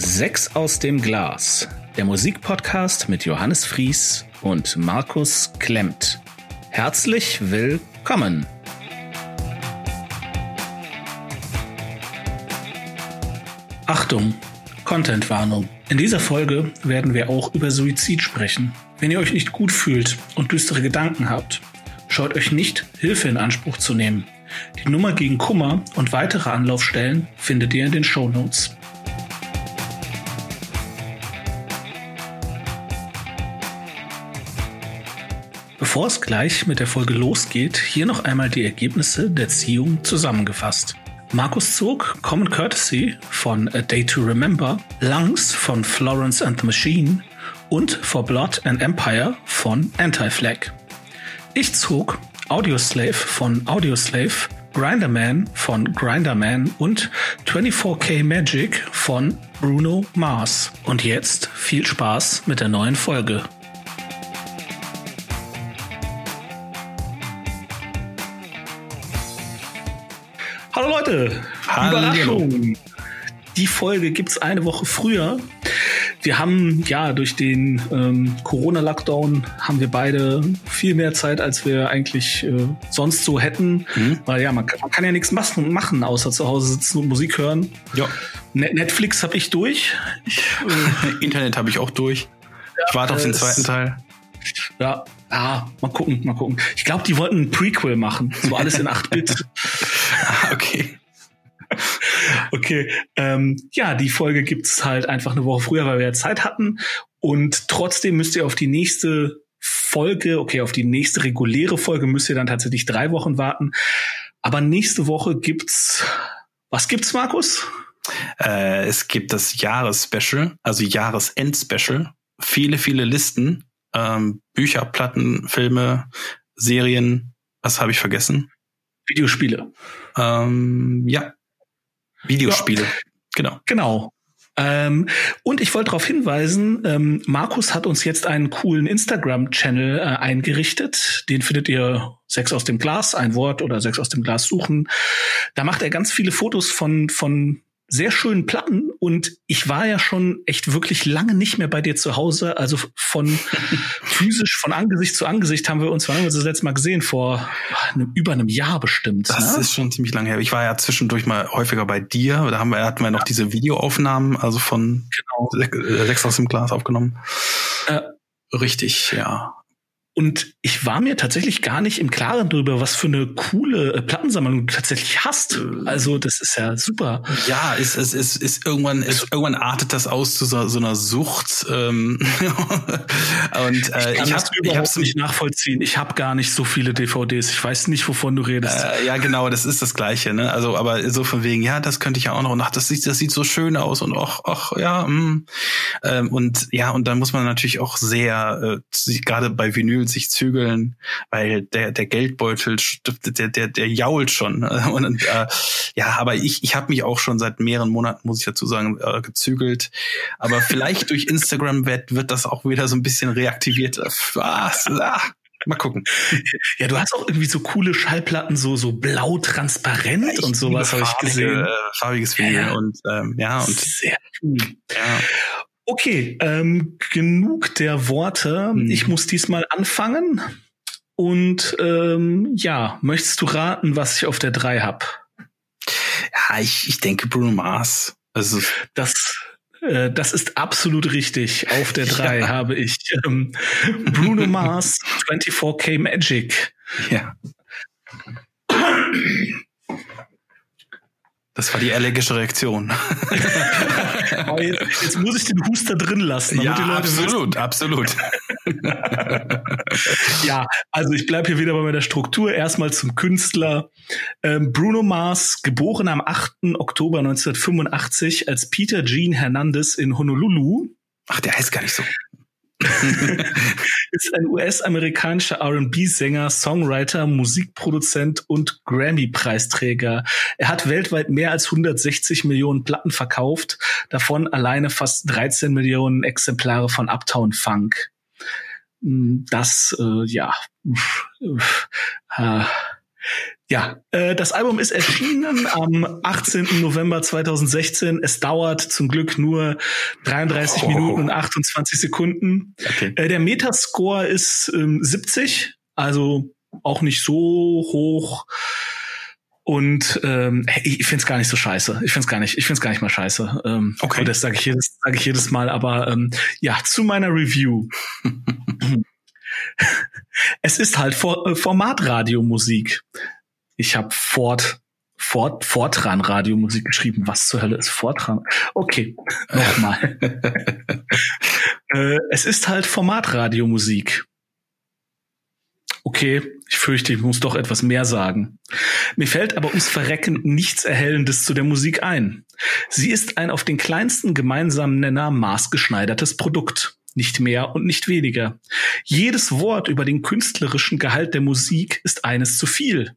Sechs aus dem Glas, der Musikpodcast mit Johannes Fries und Markus Klemmt. Herzlich willkommen. Achtung, Contentwarnung. In dieser Folge werden wir auch über Suizid sprechen. Wenn ihr euch nicht gut fühlt und düstere Gedanken habt, scheut euch nicht, Hilfe in Anspruch zu nehmen. Die Nummer gegen Kummer und weitere Anlaufstellen findet ihr in den Show Notes. Bevor es gleich mit der Folge losgeht, hier noch einmal die Ergebnisse der Ziehung zusammengefasst. Markus zog Common Courtesy von A Day to Remember, Lungs von Florence and the Machine und For Blood and Empire von Anti-Flag. Ich zog Audioslave von Audioslave, Grinderman von Grinderman und 24K Magic von Bruno Mars. Und jetzt viel Spaß mit der neuen Folge. Leute, Hallo. Überraschung. Die Folge gibt's eine Woche früher. Wir haben ja durch den ähm, Corona-Lockdown haben wir beide viel mehr Zeit, als wir eigentlich äh, sonst so hätten. Mhm. Weil ja, man kann, man kann ja nichts machen, machen, außer zu Hause sitzen und Musik hören. Ja, Ne- Netflix habe ich durch. Ich, äh, Internet habe ich auch durch. Ich warte auf den es- zweiten Teil. ja, ah, mal gucken, mal gucken. Ich glaube, die wollten ein Prequel machen. So alles in 8-Bit. Okay. Okay, ähm, ja, die Folge gibt's halt einfach eine Woche früher, weil wir ja Zeit hatten. Und trotzdem müsst ihr auf die nächste Folge, okay, auf die nächste reguläre Folge müsst ihr dann tatsächlich drei Wochen warten. Aber nächste Woche gibt's, was gibt's, Markus? Äh, es gibt das Jahresspecial, also Jahresend-Special. Viele, viele Listen. Ähm, Bücher, Platten, Filme, Serien. Was habe ich vergessen? Videospiele. Ähm, ja. Videospiele. Genau. Genau. Ähm, und ich wollte darauf hinweisen, ähm, Markus hat uns jetzt einen coolen Instagram-Channel äh, eingerichtet. Den findet ihr sechs aus dem Glas, ein Wort oder sechs aus dem Glas suchen. Da macht er ganz viele Fotos von, von sehr schönen Platten und ich war ja schon echt wirklich lange nicht mehr bei dir zu Hause. Also von physisch, von Angesicht zu Angesicht haben wir uns, wann haben wir uns das letzte Mal gesehen? Vor einem, über einem Jahr bestimmt. Das ne? ist schon ziemlich lange her. Ich war ja zwischendurch mal häufiger bei dir. Da haben wir, hatten wir noch diese Videoaufnahmen, also von genau. Äh, sechs aus dem Glas aufgenommen. Äh, Richtig, ja. Und ich war mir tatsächlich gar nicht im Klaren darüber, was für eine coole äh, Plattensammlung du tatsächlich hast. Also das ist ja super. Ja, ist, ist, ist, ist irgendwann, ist, irgendwann artet das aus zu so, so einer Sucht. Ähm, und äh, kann ich habe ich überhaupt hab's nicht nachvollziehen. Ich habe gar nicht so viele DVDs. Ich weiß nicht, wovon du redest. Äh, ja, genau, das ist das Gleiche, ne? Also, aber so von wegen, ja, das könnte ich ja auch noch. Und ach, das sieht, das sieht so schön aus und ach, ach, ja, mm. ähm, und ja, und dann muss man natürlich auch sehr, äh, gerade bei Vinyl sich zügeln, weil der der Geldbeutel, der der der jault schon. Und äh, ja, aber ich ich habe mich auch schon seit mehreren Monaten, muss ich dazu sagen, äh, gezügelt. Aber vielleicht durch Instagram wird wird das auch wieder so ein bisschen reaktiviert. Ah, ah, mal gucken. Ja, du hast auch irgendwie so coole Schallplatten, so so blau transparent und sowas habe ich gesehen. äh, Farbiges Vinyl Ja. und ähm, ja und Sehr cool. ja. Okay, ähm, genug der Worte. Hm. Ich muss diesmal anfangen. Und ähm, ja, möchtest du raten, was ich auf der drei hab? Ja, ich, ich denke Bruno Mars. Also Das, äh, das ist absolut richtig. Auf der drei Ja. habe ich ähm, Bruno Mars 24K Magic. ja. Das war die allergische Reaktion. Jetzt, jetzt muss ich den Huster drin lassen, damit ja, die Leute absolut, absolut. wissen. Ja, also ich bleibe hier wieder bei meiner Struktur. Erstmal zum Künstler. Ähm, Bruno Mars, geboren am 8. Oktober 1985 als Peter Jean Hernandez in Honolulu. Ach, der heißt gar nicht so. ist ein US-amerikanischer R&B-Sänger, Songwriter, Musikproduzent und Grammy-Preisträger. Er hat weltweit mehr als 160 Millionen Platten verkauft, davon alleine fast 13 Millionen Exemplare von Uptown Funk. Das, äh, ja, äh, Ja, äh, das Album ist erschienen am 18. November 2016. Es dauert zum Glück nur 33 oh. Minuten und 28 Sekunden. Okay. Äh, der Metascore ist ähm, 70, also auch nicht so hoch. Und ähm, ich find's gar nicht so scheiße. Ich find's gar nicht, ich find's gar nicht mal scheiße. Ähm, okay. Und das sage ich jedes, sage ich jedes Mal. Aber ähm, ja, zu meiner Review. es ist halt For äh, Formatradiomusik. Ich habe Fort Fort Fortran Radiomusik geschrieben. Was zur Hölle ist Fortran? Okay, nochmal. äh, es ist halt Formatradiomusik. Okay, ich fürchte, ich muss doch etwas mehr sagen. Mir fällt aber ums Verrecken nichts Erhellendes zu der Musik ein. Sie ist ein auf den kleinsten gemeinsamen Nenner maßgeschneidertes Produkt. Nicht mehr und nicht weniger. Jedes Wort über den künstlerischen Gehalt der Musik ist eines zu viel.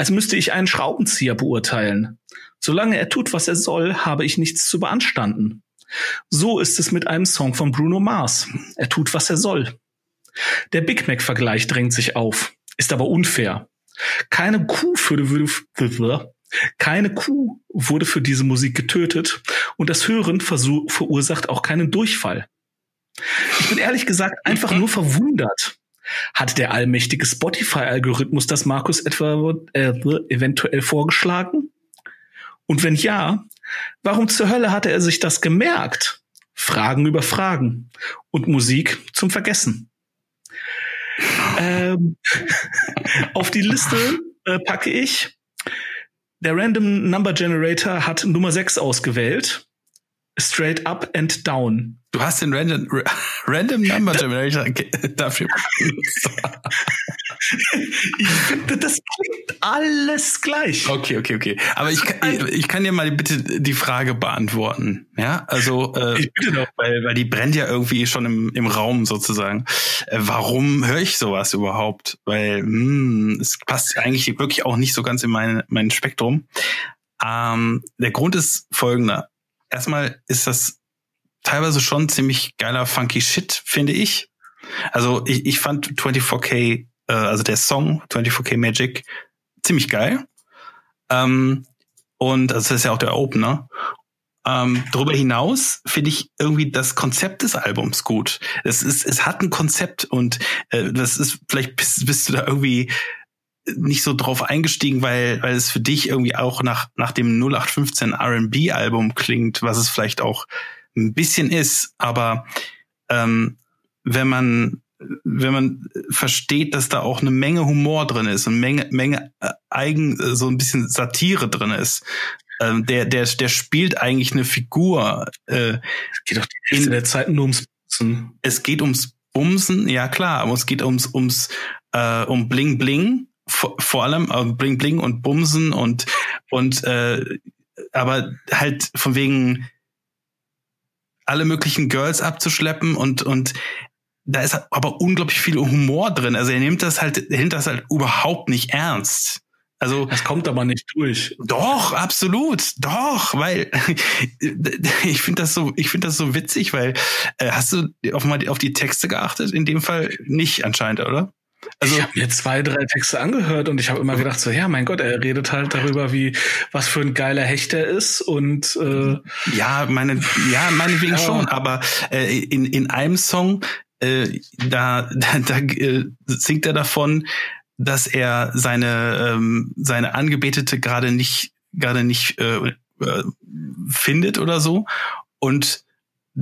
Als müsste ich einen Schraubenzieher beurteilen. Solange er tut, was er soll, habe ich nichts zu beanstanden. So ist es mit einem Song von Bruno Mars. Er tut, was er soll. Der Big Mac-Vergleich drängt sich auf, ist aber unfair. Keine Kuh würde, keine Kuh wurde für diese Musik getötet und das Hören verursacht auch keinen Durchfall. Ich bin ehrlich gesagt einfach nur verwundert. Hat der allmächtige Spotify-Algorithmus das Markus etwa äh, eventuell vorgeschlagen? Und wenn ja, warum zur Hölle hatte er sich das gemerkt? Fragen über Fragen und Musik zum Vergessen ähm, auf die Liste äh, packe ich. Der Random Number Generator hat Nummer 6 ausgewählt. Straight up and down. Du hast den Random, Random Number Generator dafür. ich finde, das klingt alles gleich. Okay, okay, okay. Aber ich, kann, ich, ich kann dir mal bitte die Frage beantworten. Ja, also äh, ich bitte doch. Weil, weil die brennt ja irgendwie schon im, im Raum sozusagen. Äh, warum höre ich sowas überhaupt? Weil mh, hm, es passt eigentlich wirklich auch nicht so ganz in mein, mein Spektrum. Ähm, der Grund ist folgender. Erstmal ist das teilweise schon ziemlich geiler funky Shit, finde ich. Also ich, ich fand 24K äh, also der Song 24K Magic, ziemlich geil. Ähm, und also das ist ja auch der Opener. Ähm, darüber hinaus finde ich irgendwie das Konzept des Albums gut. Es ist, es hat ein Konzept und äh, das ist vielleicht bist, bist du da irgendwie nicht so drauf eingestiegen, weil weil es für dich irgendwie auch nach nach dem 0815 R&B Album klingt, was es vielleicht auch ein bisschen ist, aber ähm, wenn man wenn man versteht, dass da auch eine Menge Humor drin ist und Menge, Menge äh, eigen, äh, so ein bisschen Satire drin ist. Ähm, der, der, der spielt eigentlich eine Figur. Äh, es geht doch die Hälfte der Zeit nur ums Bumsen. Es geht ums Bumsen, ja klar, aber es geht ums, ums, äh, um Bling Bling, vor, vor allem äh, Bling Bling und Bumsen und, und äh, aber halt von wegen alle möglichen Girls abzuschleppen und, und da ist aber unglaublich viel Humor drin. Also er nimmt das halt, er nimmt das halt überhaupt nicht ernst. Also das kommt aber nicht durch. Doch, absolut, doch, weil ich finde das so, ich finde das so witzig, weil äh, hast du auf mal auf die Texte geachtet? In dem Fall nicht anscheinend, oder? Also ich habe mir zwei, drei Texte angehört und ich habe immer gedacht so, ja, mein Gott, er redet halt darüber, wie was für ein geiler Hecht er ist und äh, ja, meine, ja, meinetwegen ja. schon, aber äh, in in einem Song äh, da, da, da äh, singt er davon, dass er seine ähm, seine Angebetete gerade nicht gerade nicht äh, äh, findet oder so und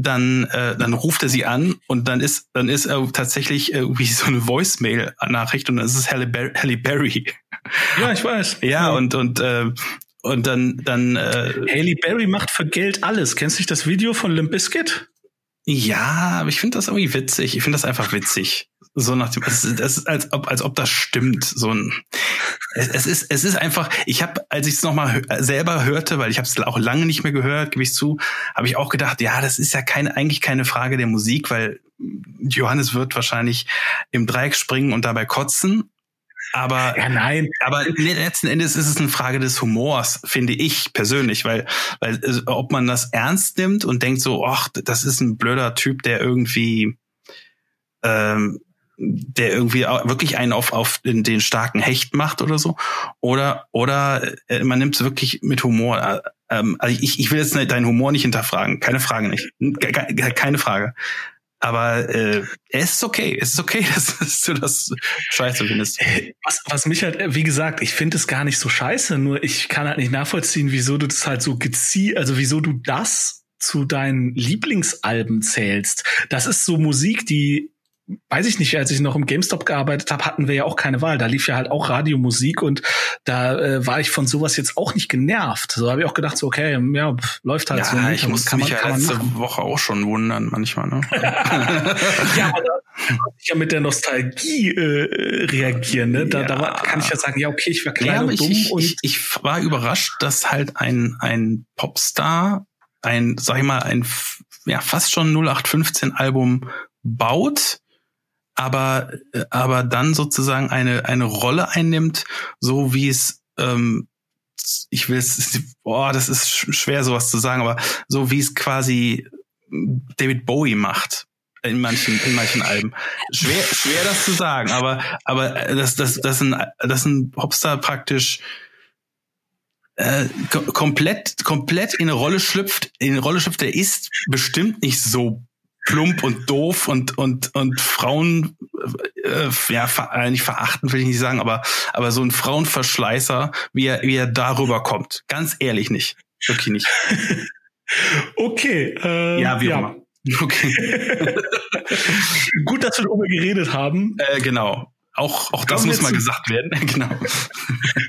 dann äh, dann ruft er sie an und dann ist dann ist er tatsächlich irgendwie so eine Voicemail Nachricht und das ist Halle, Ber Halle Berry. Ja, ich weiß. Ja, ja. und und äh, und dann dann äh, Haley Berry macht für Geld alles. Kennst du das Video von Limp Bizkit? Ja, aber ich finde das irgendwie witzig. Ich finde das einfach witzig. So nach dem, es ist, es ist als ob, als ob das stimmt. So ein, es, es ist, es ist einfach. Ich habe, als ich es nochmal selber hörte, weil ich habe es auch lange nicht mehr gehört, gebe ich zu, habe ich auch gedacht, ja, das ist ja keine, eigentlich keine Frage der Musik, weil Johannes wird wahrscheinlich im Dreieck springen und dabei kotzen. Aber, ja, nein. aber letzten Endes ist es eine Frage des Humors, finde ich persönlich, weil, weil äh, ob man das ernst nimmt und denkt so, ach, das ist ein blöder Typ, der irgendwie ähm, der irgendwie wirklich einen auf, auf den, den starken Hecht macht oder so. Oder, oder äh, man nimmt es wirklich mit Humor. Äh, ähm, also ich, ich will jetzt deinen Humor nicht hinterfragen. Keine Frage nicht. Keine Frage. Aber äh, es ist okay. Es ist okay, dass, dass du das scheiße findest. Was, was mich halt, wie gesagt, ich finde es gar nicht so scheiße, nur ich kann halt nicht nachvollziehen, wieso du das halt so gezielt, also wieso du das zu deinen Lieblingsalben zählst. Das ist so Musik, die weiß ich nicht, als ich noch im GameStop gearbeitet habe, hatten wir ja auch keine Wahl. Da lief ja halt auch Radiomusik und da äh, war ich von sowas jetzt auch nicht genervt. So habe ich auch gedacht, so okay, ja, läuft halt ja, so. Ja, ich musste mich man, ja letzte machen. Woche auch schon wundern manchmal. Ne? ja, aber da kann ich ja mit der Nostalgie äh, reagieren. Ne? Da, ja. da kann ich ja sagen, ja okay, ich war klein ja, und dumm. Ich, und ich, ich war überrascht, dass halt ein ein Popstar ein, sag ich mal, ein ja fast schon 0815 Album baut aber, aber dann sozusagen eine, eine Rolle einnimmt, so wie es, ähm, ich will es, boah, das ist schwer sowas zu sagen, aber so wie es quasi David Bowie macht in manchen in manchen Alben. Schwer schwer das zu sagen, aber aber das das das ein das ein Popstar praktisch äh, komplett komplett in eine Rolle schlüpft, in eine Rolle schlüpft, der ist bestimmt nicht so plump und doof und und und Frauen äh, ja ver, äh, nicht verachten will ich nicht sagen, aber aber so ein Frauenverschleißer, wie er wie er darüber kommt. Ganz ehrlich nicht, wirklich nicht. okay. Äh, ja, wie ja. immer. Okay. Gut, dass wir darüber geredet haben. Äh, genau. Auch, auch das muss mal gesagt werden. genau.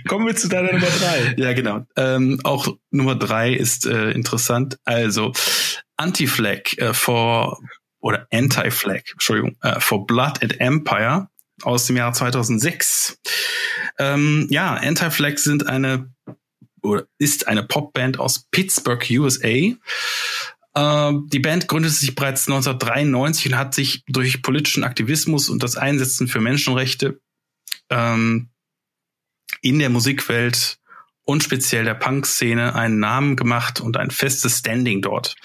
Kommen wir zu deiner Nummer drei. Ja, genau. Ähm, auch Nummer drei ist äh, interessant. Also Anti-Flag äh, for oder Anti-Flag, Entschuldigung, äh, for Blood at Empire aus dem Jahr 2006. Ähm, ja, Anti-Flag sind eine oder ist eine Popband aus Pittsburgh, USA. Äh, die Band gründete sich bereits 1993 und hat sich durch politischen Aktivismus und das Einsetzen für Menschenrechte ähm, in der Musikwelt und speziell der Punk-Szene einen Namen gemacht und ein festes Standing dort.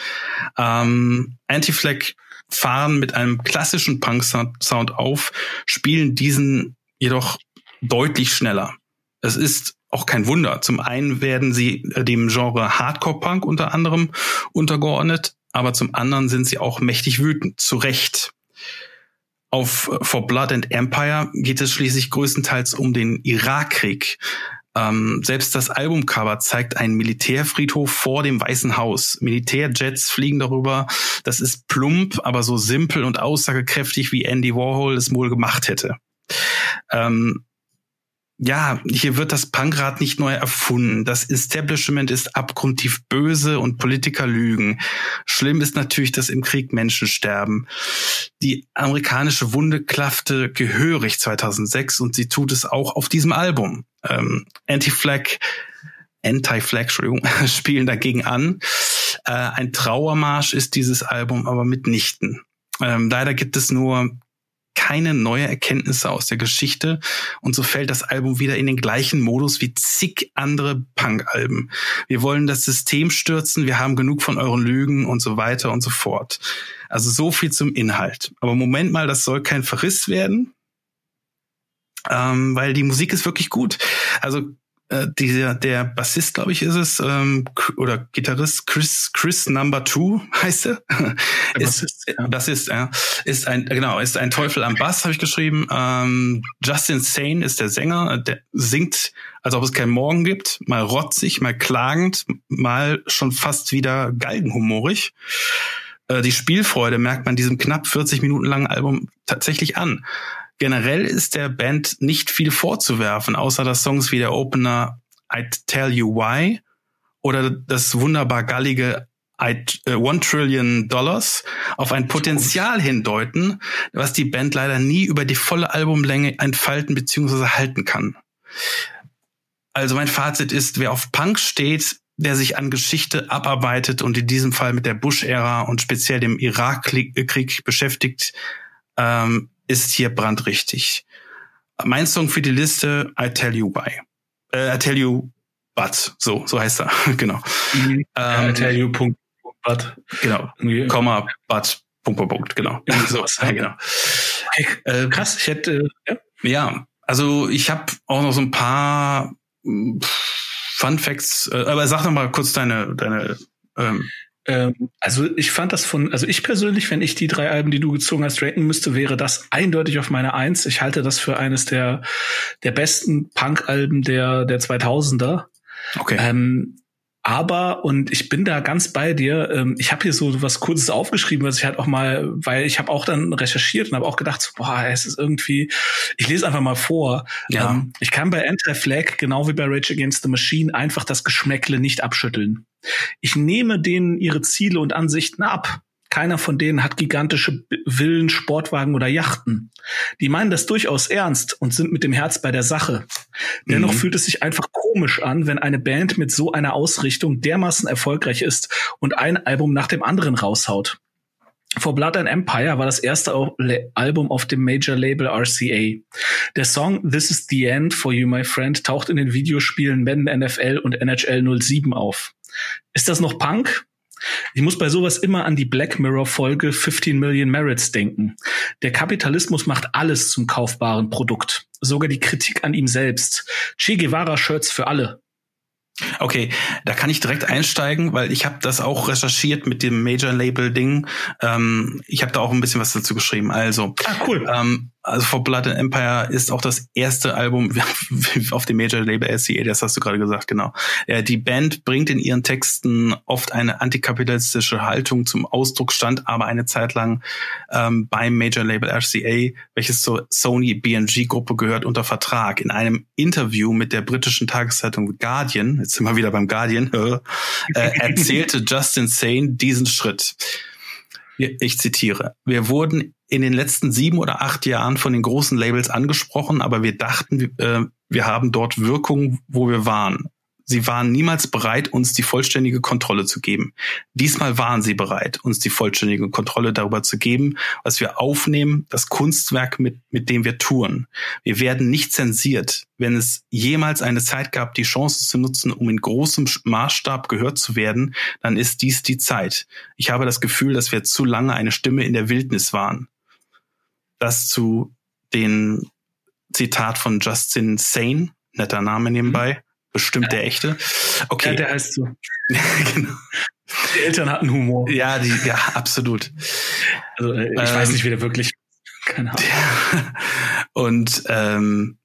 Ähm, Anti-Flag fahren mit einem klassischen Punk-Sound auf, spielen diesen jedoch deutlich schneller. Es ist auch kein Wunder. Zum einen werden sie dem Genre Hardcore-Punk unter anderem untergeordnet, aber zum anderen sind sie auch mächtig wütend, zu Recht. Auf For Blood and Empire geht es schließlich größtenteils um den Irakkrieg, ähm, selbst das Albumcover zeigt einen Militärfriedhof vor dem Weißen Haus. Militärjets fliegen darüber. Das ist plump, aber so simpel und aussagekräftig, wie Andy Warhol es wohl gemacht hätte. Ähm, ja, hier wird das Punkrad nicht neu erfunden. Das Establishment ist abgrundtief böse und Politiker lügen. Schlimm ist natürlich, dass im Krieg Menschen sterben. Die amerikanische Wunde klaffte gehörig 2006 und sie tut es auch auf diesem Album. Ähm, Anti-Flag, Anti-Flag, Entschuldigung, spielen dagegen an. Äh, ein Trauermarsch ist dieses Album aber mitnichten. Ähm, leider gibt es nur keine neue Erkenntnisse aus der Geschichte und so fällt das Album wieder in den gleichen Modus wie zig andere Punk-Alben. Wir wollen das System stürzen, wir haben genug von euren Lügen und so weiter und so fort. Also so viel zum Inhalt. Aber Moment mal, das soll kein Verriss werden, ähm, weil die Musik ist wirklich gut. Also äh, dieser der Bassist, glaube ich, ist es, ähm, oder Gitarrist Chris Chris Number Two heißt er. Ist, ja. Bassist, ja. Ist ein genau ist ein Teufel am Bass, habe ich geschrieben. Ähm, Justin Sane ist der Sänger, der singt, als ob es keinen Morgen gibt, mal rotzig, mal klagend, mal schon fast wieder galgenhumorig. Äh, die Spielfreude merkt man diesem knapp 40 Minuten langen Album tatsächlich an. Generell ist der Band nicht viel vorzuwerfen, außer dass Songs wie der Opener I'd Tell You Why oder das wunderbar gallige äh, One Trillion Dollars auf ein Potenzial hindeuten, was die Band leider nie über die volle Albumlänge entfalten bzw. halten kann. Also mein Fazit ist, wer auf Punk steht, der sich an Geschichte abarbeitet und in diesem Fall mit der Bush-Ära und speziell dem Irakkrieg beschäftigt, ähm, ist hier brandrichtig. Mein Song für die Liste, I Tell You Why. Äh, I Tell You But. So, so heißt er. genau. Mhm. Ähm, I Tell You Punkt, But. Genau. Komma, But. Punkt, Punkt, Punkt. Genau. so, ja, genau. Okay, äh, krass, ich hätte, äh, ja. ja, also ich habe auch noch so ein paar Fun Facts, äh, aber sag noch mal kurz deine, deine ähm, ähm, also ich fand das von, also ich persönlich, wenn ich die drei Alben, die du gezogen hast, ranken müsste, wäre das eindeutig auf meine Eins. Ich halte das für eines der, der besten Punk-Alben der, der 2000er. Okay. Ähm, aber, und ich bin da ganz bei dir, ähm, ich habe hier so was Kurzes aufgeschrieben, was ich halt auch mal, weil ich habe auch dann recherchiert und habe auch gedacht, so, boah, es ist irgendwie, ich lese einfach mal vor. Ja. Ähm, ich kann bei Anti-Flag, genau wie bei Rage Against the Machine, einfach das Geschmäckle nicht abschütteln. Ich nehme denen ihre Ziele und Ansichten ab. Keiner von denen hat gigantische Villen, Sportwagen oder Yachten. Die meinen das durchaus ernst und sind mit dem Herz bei der Sache. Dennoch mhm. fühlt es sich einfach komisch an, wenn eine Band mit so einer Ausrichtung dermaßen erfolgreich ist und ein Album nach dem anderen raushaut. For Blood and Empire war das erste Album auf dem Major Label RCA. Der Song This is the End for You, My Friend taucht in den Videospielen Madden NFL und NHL 07 auf. Ist das noch Punk? Ich muss bei sowas immer an die Black Mirror Folge 15 Million Merits denken. Der Kapitalismus macht alles zum kaufbaren Produkt. Sogar die Kritik an ihm selbst. Che Guevara Shirts für alle. Okay, da kann ich direkt einsteigen, weil ich habe das auch recherchiert mit dem Major Label Ding. Ähm, ich habe da auch ein bisschen was dazu geschrieben. Also, ah, cool. Ähm, also For Blood and Empire ist auch das erste Album auf dem Major Label SCA, das hast du gerade gesagt, genau. Die Band bringt in ihren Texten oft eine antikapitalistische Haltung zum Ausdruck, stand aber eine Zeit lang ähm, beim Major Label RCA, welches zur Sony BNG Gruppe gehört, unter Vertrag. In einem Interview mit der britischen Tageszeitung Guardian, jetzt sind wir wieder beim Guardian, äh, erzählte Justin Sane diesen Schritt. Ich zitiere. Wir wurden in den letzten sieben oder acht Jahren von den großen Labels angesprochen, aber wir dachten, äh, wir haben dort Wirkung, wo wir waren. Sie waren niemals bereit, uns die vollständige Kontrolle zu geben. Diesmal waren sie bereit, uns die vollständige Kontrolle darüber zu geben, was wir aufnehmen, das Kunstwerk, mit, mit dem wir touren. Wir werden nicht zensiert. Wenn es jemals eine Zeit gab, die Chance zu nutzen, um in großem Maßstab gehört zu werden, dann ist dies die Zeit. Ich habe das Gefühl, dass wir zu lange eine Stimme in der Wildnis waren. Das zu den Zitat von Justin Sane, netter Name nebenbei. Mhm Bestimmt der echte. Okay. Ja, der heißt so. genau. Die Eltern hatten Humor. Ja, die, ja, absolut. Also äh, ich ähm, weiß nicht, wie der wirklich. Keine Ahnung. Ja. Und ähm,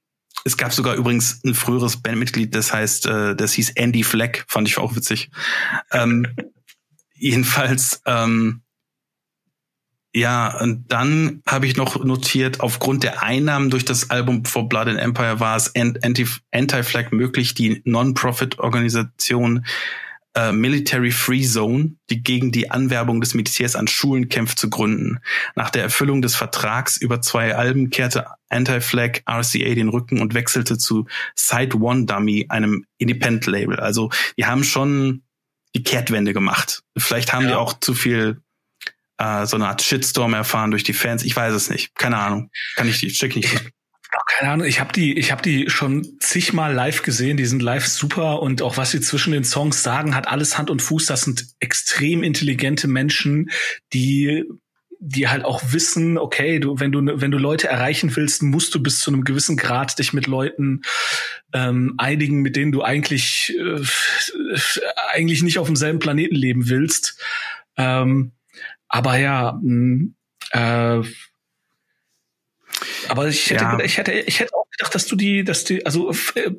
es gab sogar übrigens ein früheres Bandmitglied, das heißt, äh, das hieß Andy Fleck, fand ich auch witzig. Ähm, jedenfalls ähm, ja, und dann habe ich noch notiert, aufgrund der Einnahmen durch das Album For Blood and Empire war es Anti-Flag möglich, die Non-Profit-Organisation äh, Military Free Zone, die gegen die Anwerbung des Militärs an Schulen kämpft, zu gründen. Nach der Erfüllung des Vertrags über zwei Alben kehrte Anti-Flag RCA den Rücken und wechselte zu Side One Dummy, einem Independent-Label. Also die haben schon die Kehrtwende gemacht. Vielleicht haben ja. die auch zu viel äh, so eine Art Shitstorm erfahren durch die Fans. Ich weiß es nicht. Keine Ahnung. Kann ich die, check nicht. Keine Ahnung, ich habe die, ich habe die schon zigmal live gesehen. Die sind live super und auch was sie zwischen den Songs sagen, hat alles Hand und Fuß. Das sind extrem intelligente Menschen, die die halt auch wissen, okay, du, wenn du wenn du Leute erreichen willst, musst du bis zu einem gewissen Grad dich mit Leuten ähm, einigen, mit denen du eigentlich äh, eigentlich nicht auf demselben Planeten leben willst. Ähm, aber ja, mh, hm, äh, aber ich hätte, ja. ich hätte, ich hätte auch gedacht, dass du die, dass die, also äh,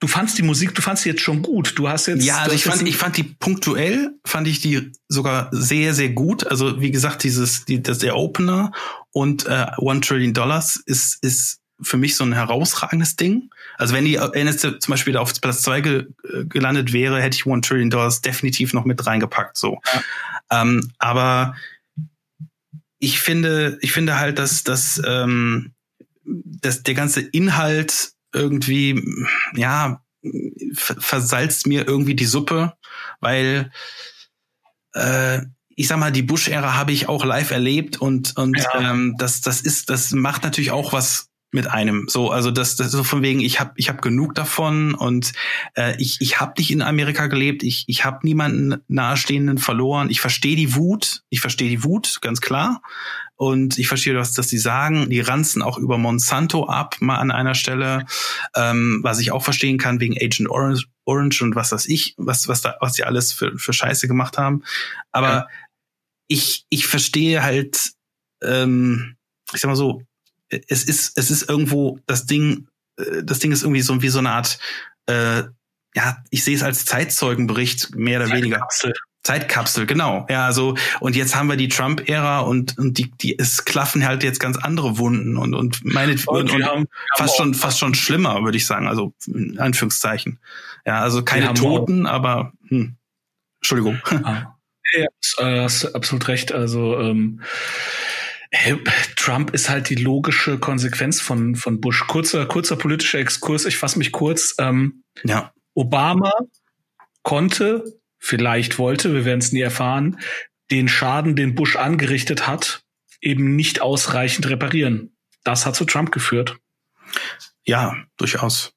du fandst die Musik, du fandst sie jetzt schon gut. Du hast jetzt. Ja, also ich fand, ich fand die punktuell, fand ich die sogar sehr, sehr gut. Also wie gesagt, dieses, die, das der Opener und äh, One Trillion Dollars ist, ist für mich so ein herausragendes Ding. Also wenn die NSC zum Beispiel auf Platz zwei ge, äh, gelandet wäre, hätte ich One Trillion Dollars definitiv noch mit reingepackt. So, ja. ähm, aber ich finde, ich finde halt, dass, dass, ähm, dass der ganze Inhalt irgendwie, ja, versalzt mir irgendwie die Suppe, weil äh, ich sag mal, die Bush-Ära habe ich auch live erlebt und und ja. ähm, das das ist das macht natürlich auch was mit einem. So also das das so von wegen ich habe ich habe genug davon und äh, ich ich habe nicht in Amerika gelebt. Ich ich habe niemanden nahestehenden verloren. Ich verstehe die Wut. Ich verstehe die Wut ganz klar. Und ich verstehe was dass die sagen. Die ranzen auch über Monsanto ab mal an einer Stelle. Ähm, was ich auch verstehen kann wegen Agent Orange Orange und was das ich was was da was die alles für für Scheiße gemacht haben. Aber ja. ich ich verstehe halt ähm, ich sag mal so es ist, es ist irgendwo das Ding, äh, das Ding ist irgendwie so wie so eine Art, äh, ja, ich sehe es als Zeitzeugenbericht, mehr oder weniger. Zeitkapsel, genau. Ja, also und jetzt haben wir die Trump-Ära und und die die es klaffen halt jetzt ganz andere Wunden und und meine und, und, haben, fast schon fast schon schlimmer, würde ich sagen. Also in Anführungszeichen. Ja, also keine Toten, auch. aber hm. Entschuldigung. Ah. Ja, hast absolut recht. Also ähm, Trump ist halt die logische Konsequenz von, von Bush. Kurzer, kurzer politischer Exkurs, ich fasse mich kurz. Ähm, ja. Obama konnte, vielleicht wollte, wir werden es nie erfahren, den Schaden, den Bush angerichtet hat, eben nicht ausreichend reparieren. Das hat zu Trump geführt. Ja, durchaus.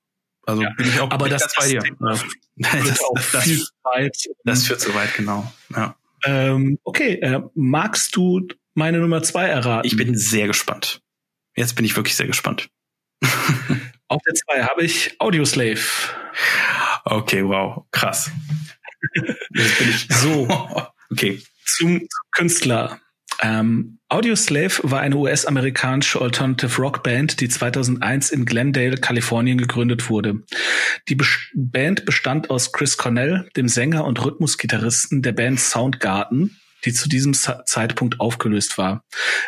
Also ja. bin ich auch aber das, bei dir. Das, das, das, weit. das führt zu weit, genau. Ja. Ähm, okay, äh, magst du meine Nummer zwei erraten. Ich bin sehr gespannt. Jetzt bin ich wirklich sehr gespannt. Auf der zwei habe ich Audioslave. Okay, wow, krass. Jetzt bin ich so. okay. Zum Künstler. Ähm, Audioslave war eine US-amerikanische Alternative Rock Band, die 2001 in Glendale, Kalifornien gegründet wurde. Die Be Band bestand aus Chris Cornell, dem Sänger und Rhythmusgitarristen der Band Soundgarden, die zu diesem Zeitpunkt aufgelöst war.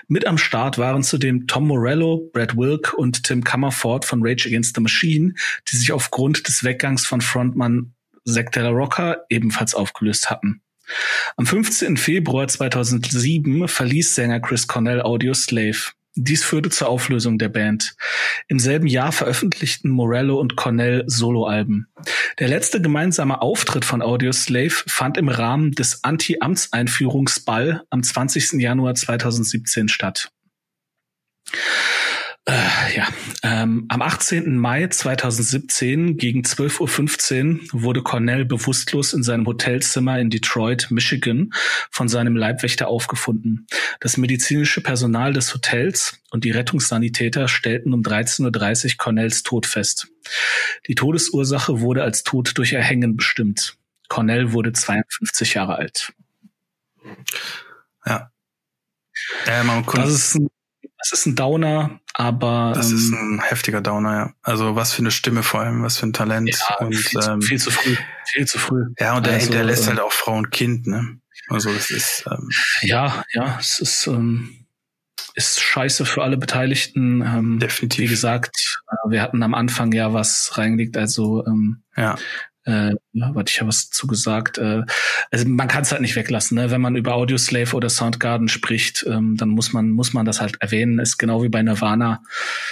Mit am Start waren zudem Tom Morello, Brad Wilk und Tim Comerford von Rage Against the Machine, die sich aufgrund des Weggangs von Frontmann Zack Della Rocca ebenfalls aufgelöst hatten. Am 15. Februar 2007 verließ Sänger Chris Cornell Audio Slave. Dies führte zur Auflösung der Band. Im selben Jahr veröffentlichten Morello und Cornell Soloalben. Der letzte gemeinsame Auftritt von Audioslave fand im Rahmen des Anti-Amtseinführungsball am 20. Januar 2017 statt. Äh, ja, ähm, am 18. Mai 2017 gegen 12.15 Uhr wurde Cornell bewusstlos in seinem Hotelzimmer in Detroit, Michigan, von seinem Leibwächter aufgefunden. Das medizinische Personal des Hotels und die Rettungssanitäter stellten um 13.30 Uhr Cornells Tod fest. Die Todesursache wurde als Tod durch Erhängen bestimmt. Cornell wurde 52 Jahre alt. Ja. Äh, das ist ein das ist ein Downer, aber. Das ähm, ist ein heftiger Downer, ja. Also was für eine Stimme vor allem, was für ein Talent. Ja, und, viel, ähm, viel zu früh. Viel zu früh. Ja, und er also, hinterlässt äh, halt auch Frau und Kind, ne? Also das ist. Ähm, ja, ja, es ist. Ähm, ist scheiße für alle Beteiligten. Ähm, Definitiv. Wie gesagt, äh, wir hatten am Anfang ja was reingelegt, also ähm, ja. Äh, ja, warte, ich habe was zugesagt. Äh, also man kann es halt nicht weglassen, ne? Wenn man über Audioslave oder Soundgarden spricht, ähm, dann muss man muss man das halt erwähnen. Ist genau wie bei Nirvana.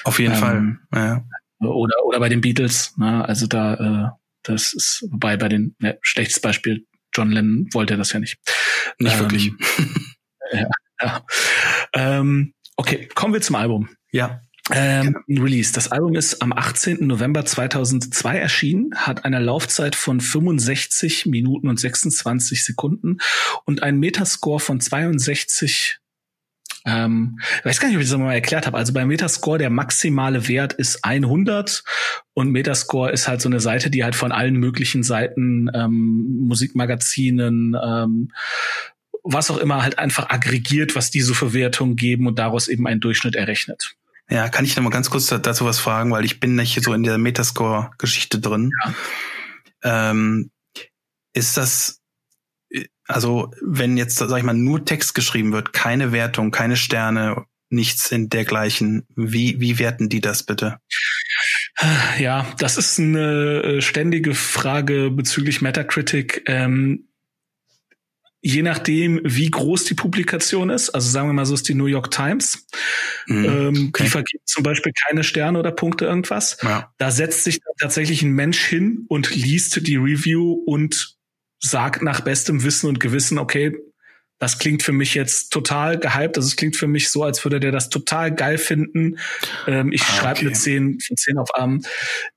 Auf jeden ähm, Fall. Ja. Oder oder bei den Beatles. Ne? Also da äh, das ist wobei bei den ne, schlechtes Beispiel John Lennon wollte das ja nicht. Nicht ähm, wirklich. ja, ja. Ähm, okay, kommen wir zum Album. Ja. Ähm, Release. Das Album ist am 18. November 2002 erschienen, hat eine Laufzeit von 65 Minuten und 26 Sekunden und einen Metascore von 62 ähm, ich weiß gar nicht, ob ich das mal erklärt habe. Also bei Metascore der maximale Wert ist 100 und Metascore ist halt so eine Seite, die halt von allen möglichen Seiten, ähm, Musikmagazinen, ähm, was auch immer halt einfach aggregiert, was die so für Wertungen geben und daraus eben einen Durchschnitt errechnet. Ja, kann ich noch mal ganz kurz dazu was fragen, weil ich bin nicht so in der Metascore-Geschichte drin. Ja. Ähm, ist das, also wenn jetzt, sag ich mal, nur Text geschrieben wird, keine Wertung, keine Sterne, nichts in dergleichen, wie, wie werten die das bitte? Ja, das ist eine äh, ständige Frage bezüglich Metacritic. Ähm, je nachdem, wie groß die Publikation ist, also sagen wir mal so ist die New York Times, mhm, ähm, okay. die vergibt zum Beispiel keine Sterne oder Punkte irgendwas. Ja. Da setzt sich tatsächlich ein Mensch hin und liest die Review und sagt nach bestem Wissen und Gewissen, okay, Das klingt für mich jetzt total gehypt. Also es klingt für mich so, als würde der das total geil finden. Ähm, ich ah, schreibe okay. mit 10 von 10 auf Arm.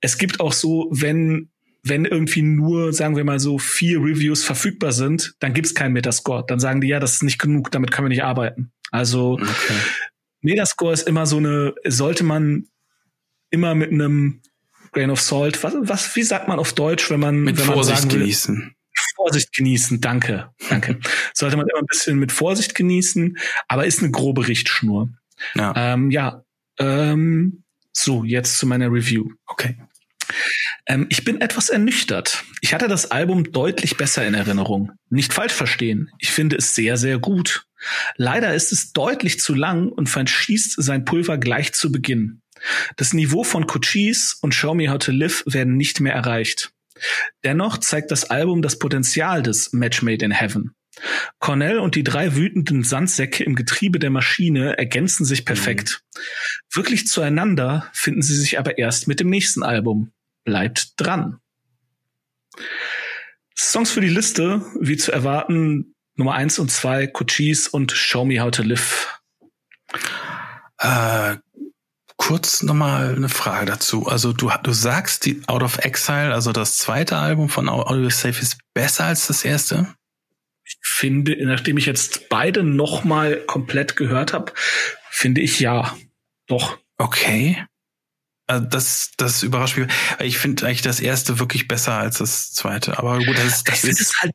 Es gibt auch so, wenn wenn irgendwie nur, sagen wir mal so, vier Reviews verfügbar sind, dann gibt's keinen Metascore. Dann sagen die, ja, das ist nicht genug, damit können wir nicht arbeiten. Also okay. Metascore ist immer so eine, sollte man immer mit einem Grain of Salt, was, was wie sagt man auf Deutsch, wenn man, mit wenn Vorsicht man sagen will, genießen. Vorsicht genießen, danke, danke. sollte man immer ein bisschen mit Vorsicht genießen, aber ist eine grobe Richtschnur. Ja, ähm, ja ähm, so, jetzt zu meiner Review. Okay. Ähm, ich bin etwas ernüchtert. Ich hatte das Album deutlich besser in Erinnerung. Nicht falsch verstehen. Ich finde es sehr, sehr gut. Leider ist es deutlich zu lang und verschießt sein Pulver gleich zu Beginn. Das Niveau von Cochise und Show Me How to Live werden nicht mehr erreicht. Dennoch zeigt das Album das Potenzial des Match Made in Heaven. Cornell und die drei wütenden Sandsäcke im Getriebe der Maschine ergänzen sich perfekt. Mhm. Wirklich zueinander finden sie sich aber erst mit dem nächsten Album bleibt dran. Songs für die Liste, wie zu erwarten, Nummer eins und zwei, Cochise und Show Me How to Live. Äh, kurz nochmal eine Frage dazu. Also du, du sagst, die Out of Exile, also das zweite Album von Audio Safe ist besser als das erste? Ich finde, nachdem ich jetzt beide nochmal komplett gehört habe, finde ich ja. Doch. Okay. Also das, das überrascht mich. Ich finde eigentlich das erste wirklich besser als das zweite. Aber gut, das, das ich ist es halt.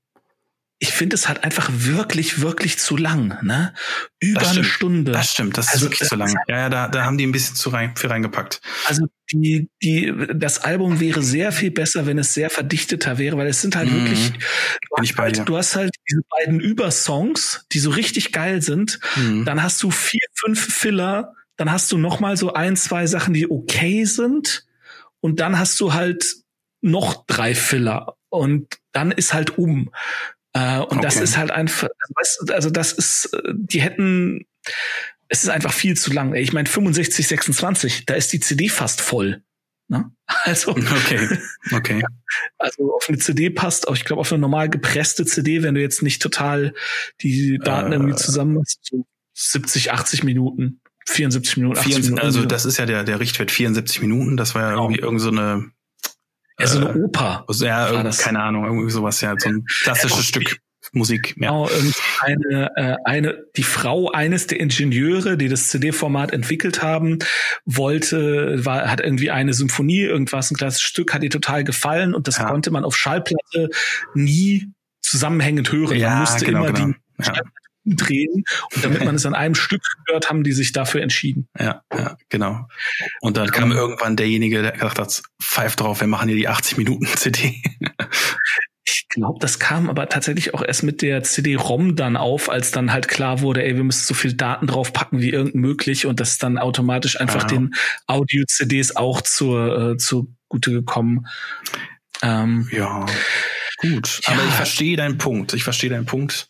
Ich finde es halt einfach wirklich, wirklich zu lang, ne? Über eine Stunde. Das stimmt, das also, ist wirklich das zu lang. Ja, ja, da, da haben die ein bisschen zu rein, viel reingepackt. Also die, die, das Album wäre sehr viel besser, wenn es sehr verdichteter wäre, weil es sind halt mhm. wirklich, du hast, halt, du hast halt diese beiden Übersongs, die so richtig geil sind. Mhm. Dann hast du vier, fünf Filler, dann hast du noch mal so ein, zwei Sachen, die okay sind und dann hast du halt noch drei Filler und dann ist halt um. Äh, und okay. das ist halt einfach, also das ist, die hätten, es ist einfach viel zu lang. Ich meine 65, 26, da ist die CD fast voll. Ne? Also okay, okay. Also auf eine CD passt, auch ich glaube auf eine normal gepresste CD, wenn du jetzt nicht total die Daten äh, irgendwie zusammen machst, so 70, 80 Minuten. 74 Minuten, 80 74, Minuten. Also das ist ja der, der Richtwert 74 Minuten. Das war ja genau. irgendwie irgend so eine ja, so eine äh, Oper. Ja, keine Ahnung, irgendwie sowas, ja, so ein klassisches Stück Musik. Ja. Genau, eine, äh, eine, die Frau eines der Ingenieure, die das CD-Format entwickelt haben, wollte, war, hat irgendwie eine Symphonie, irgendwas, ein klassisches Stück, hat ihr total gefallen und das ja. konnte man auf Schallplatte nie zusammenhängend hören. Ja, man musste genau, immer genau. die ja drehen. Und damit man es an einem Stück hört, haben die sich dafür entschieden. Ja, ja, genau. Und dann kam irgendwann derjenige, der gesagt hat, pfeif drauf, wir machen hier die 80 Minuten CD. Ich glaube, das kam aber tatsächlich auch erst mit der CD-ROM dann auf, als dann halt klar wurde, ey, wir müssen so viel Daten draufpacken wie irgend möglich und das dann automatisch einfach ah. den Audio-CDs auch zur, äh, zugute gekommen. Ähm, ja. Gut, ja. aber ich verstehe deinen Punkt. Ich verstehe deinen Punkt.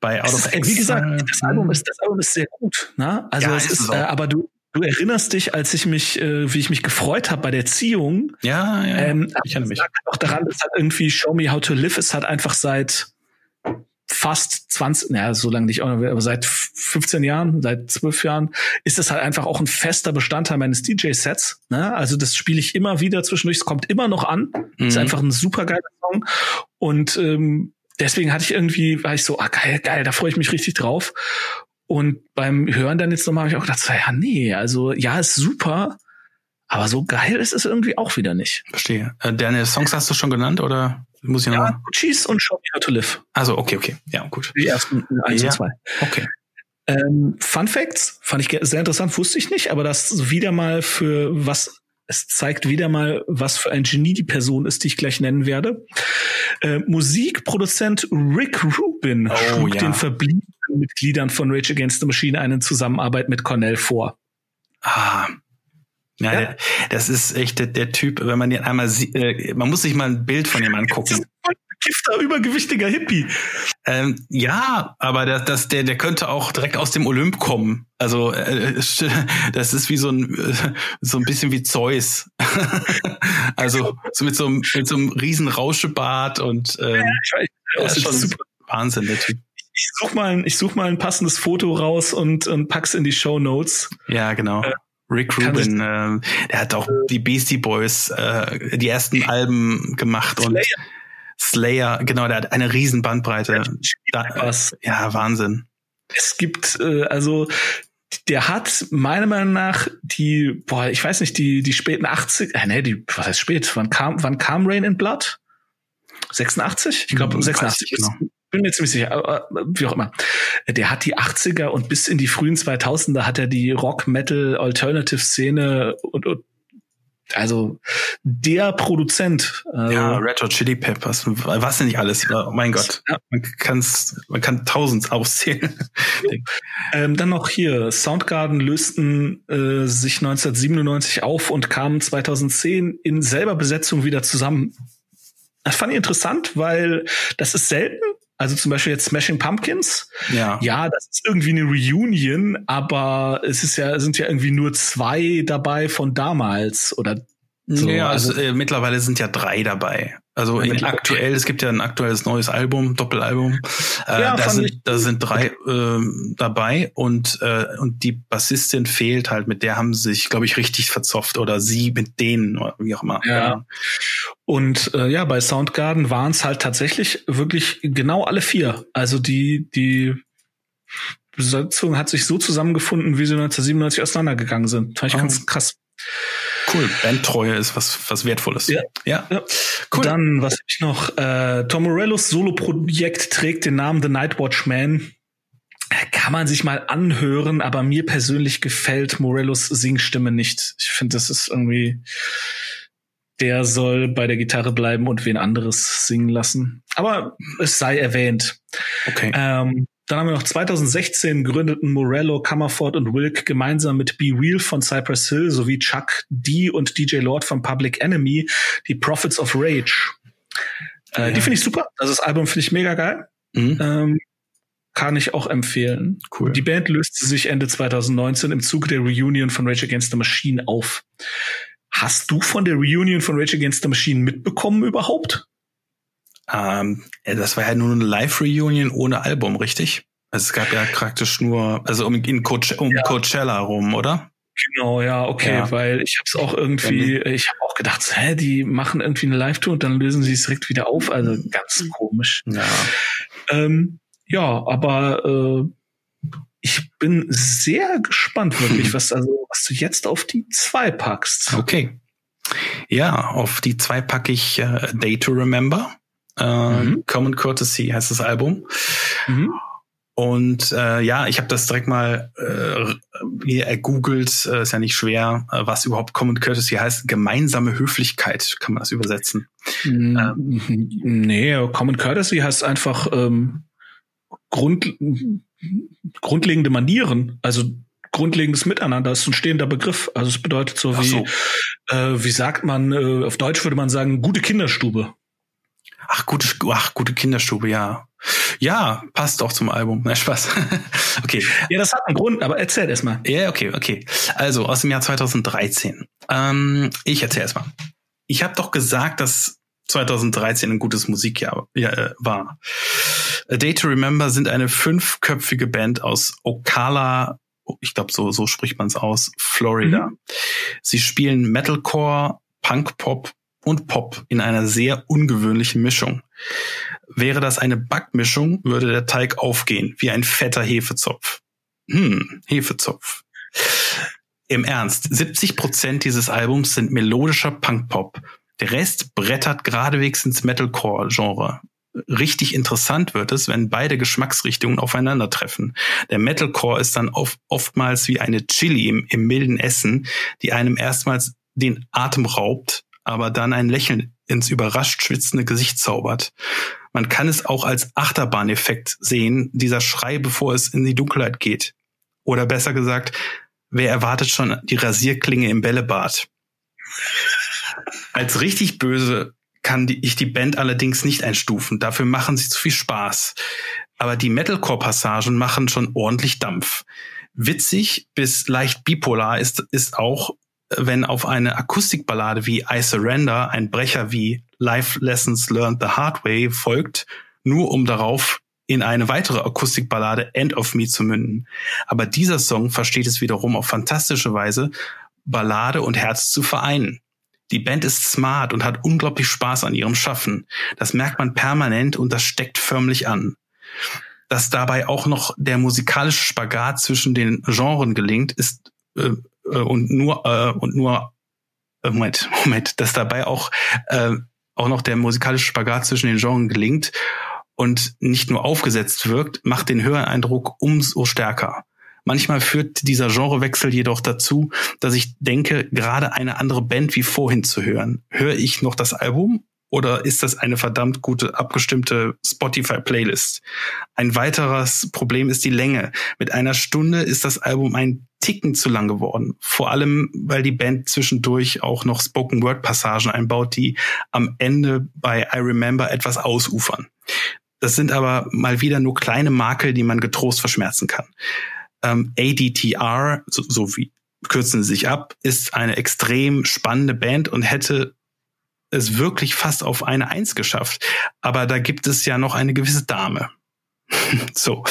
Bei Out of ist, Wie gesagt, das Album ist, das Album ist sehr gut. Ne? Also ja, es ist, ist äh, aber du, du erinnerst dich, als ich mich, äh, wie ich mich gefreut habe bei der Ziehung. Ja, ja. Ähm, ich erinnere mich. Auch daran, dass halt irgendwie Show Me How to Live ist halt einfach seit fast 20, naja, so lange nicht, aber seit 15 Jahren, seit 12 Jahren, ist das halt einfach auch ein fester Bestandteil meines DJ-Sets. Ne? Also das spiele ich immer wieder zwischendurch, es kommt immer noch an. Mhm. Ist einfach ein super geiler Song. Und ähm, deswegen hatte ich irgendwie, war ich so, ah geil, geil, da freue ich mich richtig drauf. Und beim Hören dann jetzt nochmal habe ich auch gedacht, so, ja, nee, also ja, ist super, aber so geil ist es irgendwie auch wieder nicht. Verstehe. Äh, deine Songs hast du schon genannt oder muss ich ja? Cheese und Show Me How to Live. Also okay, okay, ja gut. Die ersten eins ja. und zwei. Okay. Ähm, Fun Facts fand ich sehr interessant, wusste ich nicht, aber das wieder mal für was es zeigt wieder mal, was für ein Genie die Person ist, die ich gleich nennen werde. Äh, Musikproduzent Rick Rubin oh, schlug ja. den verbliebenen Mitgliedern von Rage Against the Machine eine Zusammenarbeit mit Cornell vor. Ah, ja, ja. Der, das ist echt der, der, Typ, wenn man den einmal sieht, äh, man muss sich mal ein Bild von ihm angucken. Gifter, übergewichtiger Hippie. Ähm, ja, aber das, das, der, der könnte auch direkt aus dem Olymp kommen. Also äh, das ist wie so ein so ein bisschen wie Zeus. also so mit so einem mit so einem riesen Rauschebart und ähm, ja, ich weiß, das ist schon super. Wahnsinn der Typ Ich such mal, ich such mal ein passendes Foto raus und, und pack's in die Show Notes. Ja, genau. Äh, Rick Rubin, äh, der hat auch die Beastie Boys, äh, die ersten Alben gemacht Slayer. und Slayer, genau, der hat eine riesen Bandbreite. Da. Ja, Wahnsinn. Es gibt, äh, also der hat meiner Meinung nach die, boah, ich weiß nicht, die, die späten 80, äh, nee, die, was heißt spät? Wann kam, wann kam Rain in Blood? 86? Ich glaube, 86. Genau. Bin mir ziemlich sicher, aber wie auch immer. Der hat die 80er und bis in die frühen 2000er hat er die Rock-Metal-Alternative-Szene und, und also der Produzent. Also, ja, Red Hot Chili Peppers, was denn nicht alles? Oh mein Gott, ja. man kann's, man kann tausend auszählen. ähm, dann noch hier, Soundgarden lösten äh, sich 1997 auf und kamen 2010 in selber Besetzung wieder zusammen. Das fand ich interessant, weil das ist selten. Also zum Beispiel jetzt Smashing Pumpkins. Ja. Ja, das ist irgendwie eine Reunion, aber es ist ja, sind ja irgendwie nur zwei dabei von damals oder so. Ja, also, also äh, mittlerweile sind ja drei dabei. Also in aktuell, es gibt ja ein aktuelles neues Album, Doppelalbum. Äh, ja, da, sind, da sind drei äh, dabei und äh, und die Bassistin fehlt halt, mit der haben sie sich, glaube ich, richtig verzopft oder sie mit denen oder wie auch immer. Ja. Und äh, ja, bei Soundgarden waren es halt tatsächlich wirklich genau alle vier. Also die die Besetzung hat sich so zusammengefunden, wie sie 1997 auseinandergegangen sind. Fand ich oh. ganz krass. Cool. Bandtreue ist was, was Wertvolles. Ja. ja. ja. Cool. Dann, was hab ich noch? Äh, Tom Morellos Solo-Projekt trägt den Namen The Night Watchman. Kann man sich mal anhören, aber mir persönlich gefällt Morellos Singstimme nicht. Ich finde, das ist irgendwie, der soll bei der Gitarre bleiben und wen anderes singen lassen. Aber es sei erwähnt. Okay. Ähm, dann haben wir noch 2016 gründeten Morello, Comerford und Wilk gemeinsam mit Be Real von Cypress Hill sowie Chuck D und DJ Lord von Public Enemy die Prophets of Rage. Äh, ja. Die finde ich super. Also das Album finde ich mega geil. Mhm. Ähm, kann ich auch empfehlen. Cool. Die Band löste sich Ende 2019 im Zuge der Reunion von Rage Against the Machine auf. Hast du von der Reunion von Rage Against the Machine mitbekommen überhaupt? Ähm, das war ja nur eine Live-Reunion ohne Album, richtig? Also es gab ja praktisch nur, also um, in Coach, um ja. Coachella rum, oder? Genau, ja, okay, ja. weil ich habe es auch irgendwie, ich habe auch gedacht, hä, die machen irgendwie eine Live-Tour und dann lösen sie es direkt wieder auf, also ganz komisch. Ja, ähm, ja aber äh, ich bin sehr gespannt wirklich, was also was du jetzt auf die zwei packst. Okay. Ja, auf die zwei packe ich äh, Day to Remember. Äh, mhm. Common Courtesy heißt das Album. Mhm. Und äh, ja, ich habe das direkt mal äh, hier ergoogelt, äh, ist ja nicht schwer, äh, was überhaupt Common Courtesy heißt. Gemeinsame Höflichkeit kann man das übersetzen. Mhm. Ähm, nee, Common Courtesy heißt einfach ähm, Grund, grundlegende Manieren, also grundlegendes Miteinander. Ist ein stehender Begriff. Also es bedeutet so wie, so. Äh, wie sagt man, äh, auf Deutsch würde man sagen, gute Kinderstube. Ach, gute, ach, gute Kinderstube, ja. Ja, passt auch zum Album. Na, Spaß. okay. Ja, das hat einen Grund, aber erzähl erst mal. Ja, okay, okay. Also aus dem Jahr 2013. Ähm, ich erzähl erst mal. Ich habe doch gesagt, dass 2013 ein gutes Musikjahr ja, äh, war. A Day to Remember sind eine fünfköpfige Band aus Ocala, ich glaube, so, so spricht man es aus, Florida. Mhm. Sie spielen Metalcore, Punkpop und Pop in einer sehr ungewöhnlichen Mischung. Wäre das eine Backmischung, würde der Teig aufgehen, wie ein fetter Hefezopf. Hm, Hefezopf. Im Ernst, 70 Prozent dieses Albums sind melodischer Punkpop. Der Rest brettert geradewegs ins Metalcore-Genre. Richtig interessant wird es, wenn beide Geschmacksrichtungen aufeinandertreffen. Der Metalcore ist dann oft, oftmals wie eine Chili im, im milden Essen, die einem erstmals den Atem raubt, aber dann ein Lächeln ins überrascht schwitzende Gesicht zaubert. Man kann es auch als Achterbahneffekt sehen, dieser Schrei, bevor es in die Dunkelheit geht. Oder besser gesagt, wer erwartet schon die Rasierklinge im Bällebad? Als richtig böse kann die, ich die Band allerdings nicht einstufen. Dafür machen sie zu viel Spaß. Aber die Metalcore-Passagen machen schon ordentlich Dampf. Witzig bis leicht bipolar ist, ist auch, wenn auf eine Akustikballade wie I Surrender ein Brecher wie Life Lessons Learned the Hard Way folgt, nur um darauf in eine weitere Akustikballade End of Me zu münden. Aber dieser Song versteht es wiederum auf fantastische Weise, Ballade und Herz zu vereinen. Die Band ist smart und hat unglaublich Spaß an ihrem Schaffen. Das merkt man permanent und das steckt förmlich an. Dass dabei auch noch der musikalische Spagat zwischen den Genren gelingt, ist äh, äh, und nur äh, und nur äh, Moment, Moment, dass dabei auch äh, auch noch der musikalische Spagat zwischen den Genres gelingt und nicht nur aufgesetzt wirkt, macht den Hörereindruck umso stärker. Manchmal führt dieser Genrewechsel jedoch dazu, dass ich denke, gerade eine andere Band wie vorhin zu hören. Höre ich noch das Album oder ist das eine verdammt gute abgestimmte Spotify-Playlist? Ein weiteres Problem ist die Länge. Mit einer Stunde ist das Album ein Ticken zu lang geworden. Vor allem, weil die Band zwischendurch auch noch Spoken-Word-Passagen einbaut, die am Ende bei I Remember etwas ausufern. Das sind aber mal wieder nur kleine Makel, die man getrost verschmerzen kann. Ähm, ADTR, so, so wie kürzen sie sich ab, ist eine extrem spannende Band und hätte es wirklich fast auf eine Eins geschafft. Aber da gibt es ja noch eine gewisse Dame. so.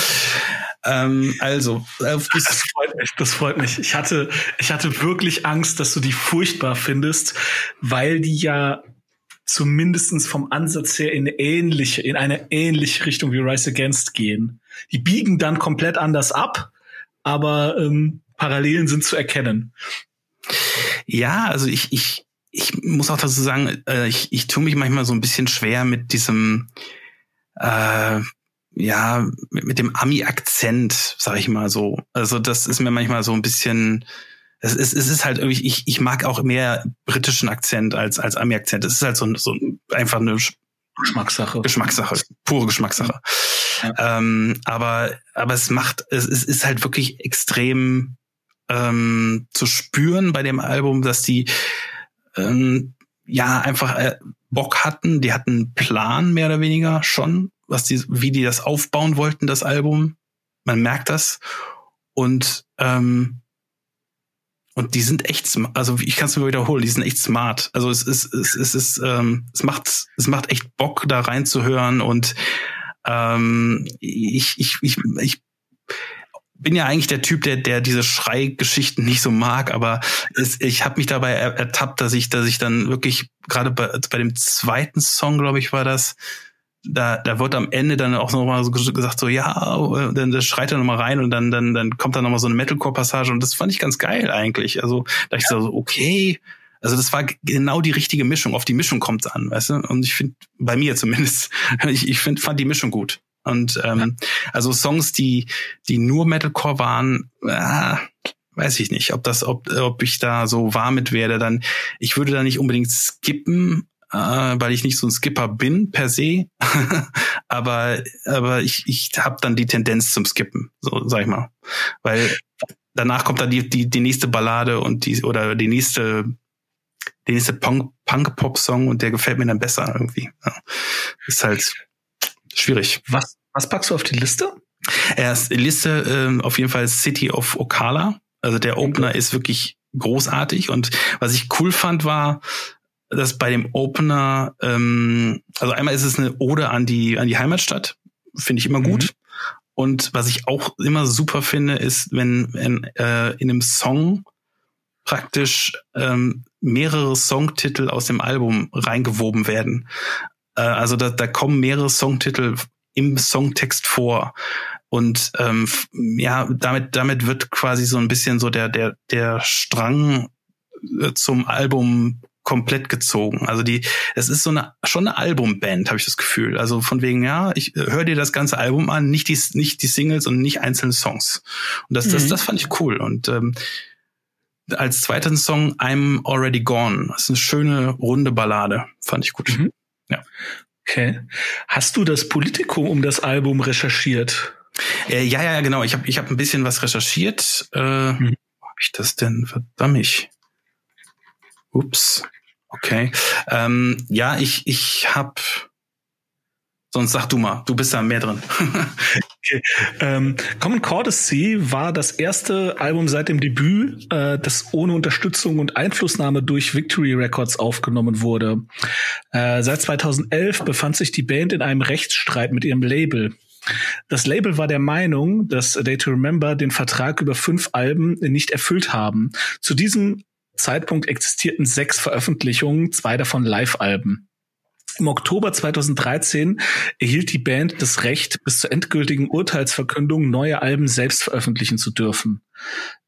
Ähm, also, das freut mich. Das freut mich. Ich hatte, ich hatte wirklich Angst, dass du die furchtbar findest, weil die ja zumindestens vom Ansatz her in eine ähnliche, in eine ähnliche Richtung wie Rise Against gehen. Die biegen dann komplett anders ab, aber ähm, Parallelen sind zu erkennen. Ja, also ich, ich, ich muss auch dazu sagen, äh, ich, ich tue mich manchmal so ein bisschen schwer mit diesem, äh, ja, mit, mit dem Ami-Akzent, sag ich mal so. Also das ist mir manchmal so ein bisschen, es ist, es ist halt irgendwie, ich, ich mag auch mehr britischen Akzent als, als Ami-Akzent. Es ist halt so, so einfach eine Geschmackssache. Geschmackssache, pure Geschmackssache. Ja. Ähm, aber, aber es macht, es, es ist halt wirklich extrem ähm, zu spüren bei dem Album, dass die ähm, ja einfach äh, Bock hatten. Die hatten einen Plan mehr oder weniger schon, was die, wie die das aufbauen wollten, das Album. Man merkt das. Und ähm, und die sind echt, also ich kann es nur wiederholen, die sind echt smart. Also es ist, es, es ist, ähm, es macht, es macht echt Bock, da reinzuhören. Und ähm, ich, ich, ich, ich bin ja eigentlich der Typ, der, der diese Schreigeschichten nicht so mag, aber es, ich habe mich dabei ertappt, dass ich, dass ich dann wirklich gerade bei, bei dem zweiten Song, glaube ich, war das, da, da wird am Ende dann auch nochmal so gesagt, so, ja, dann das schreit er nochmal rein und dann, dann, dann kommt da nochmal so eine Metalcore-Passage und das fand ich ganz geil eigentlich. Also, da ich so, okay, also das war genau die richtige Mischung. Auf die Mischung kommt es an, weißt du? Und ich finde, bei mir zumindest, ich, ich find, fand die Mischung gut. Und ähm, also Songs, die, die nur Metalcore waren, äh, weiß ich nicht, ob das, ob, ob ich da so warm mit werde. Dann, ich würde da nicht unbedingt skippen, äh, weil ich nicht so ein Skipper bin per se. aber aber ich, ich habe dann die Tendenz zum Skippen, so sag ich mal. Weil danach kommt dann die, die, die nächste Ballade und die oder die nächste die nächste Punk-Pop-Song und der gefällt mir dann besser irgendwie. Ja. Ist halt schwierig. Was, was packst du auf die Liste? Erst Liste äh, auf jeden Fall City of Okala. Also der Opener ist wirklich großartig und was ich cool fand war, dass bei dem Opener, ähm, also einmal ist es eine Ode an die, an die Heimatstadt, finde ich immer gut. Mhm. Und was ich auch immer super finde, ist, wenn, wenn äh, in einem Song praktisch ähm, mehrere Songtitel aus dem Album reingewoben werden. Äh, also da, da kommen mehrere Songtitel im Songtext vor. Und ähm, ja, damit, damit wird quasi so ein bisschen so der, der, der Strang äh, zum Album komplett gezogen. Also die, es ist so eine schon eine Albumband, habe ich das Gefühl. Also von wegen, ja, ich äh, höre dir das ganze Album an, nicht die, nicht die Singles und nicht einzelne Songs. Und das, mhm. das, das fand ich cool. Und ähm, als zweiten Song I'm Already Gone. Das ist eine schöne runde Ballade, fand ich gut. Mhm. Ja. Okay. Hast du das Politikum um das Album recherchiert? Äh, ja, ja, genau. Ich habe ich hab ein bisschen was recherchiert. Äh, mhm. Wo habe ich das denn? Verdammt. Ups. Okay. Ähm, ja, ich, ich habe. Sonst sag du mal, du bist da mehr drin. okay. ähm, Common Courtesy war das erste Album seit dem Debüt, äh, das ohne Unterstützung und Einflussnahme durch Victory Records aufgenommen wurde. Äh, seit 2011 befand sich die Band in einem Rechtsstreit mit ihrem Label. Das Label war der Meinung, dass Day to Remember den Vertrag über fünf Alben nicht erfüllt haben. Zu diesem Zeitpunkt existierten sechs Veröffentlichungen, zwei davon Live-Alben. Im Oktober 2013 erhielt die Band das Recht, bis zur endgültigen Urteilsverkündung neue Alben selbst veröffentlichen zu dürfen.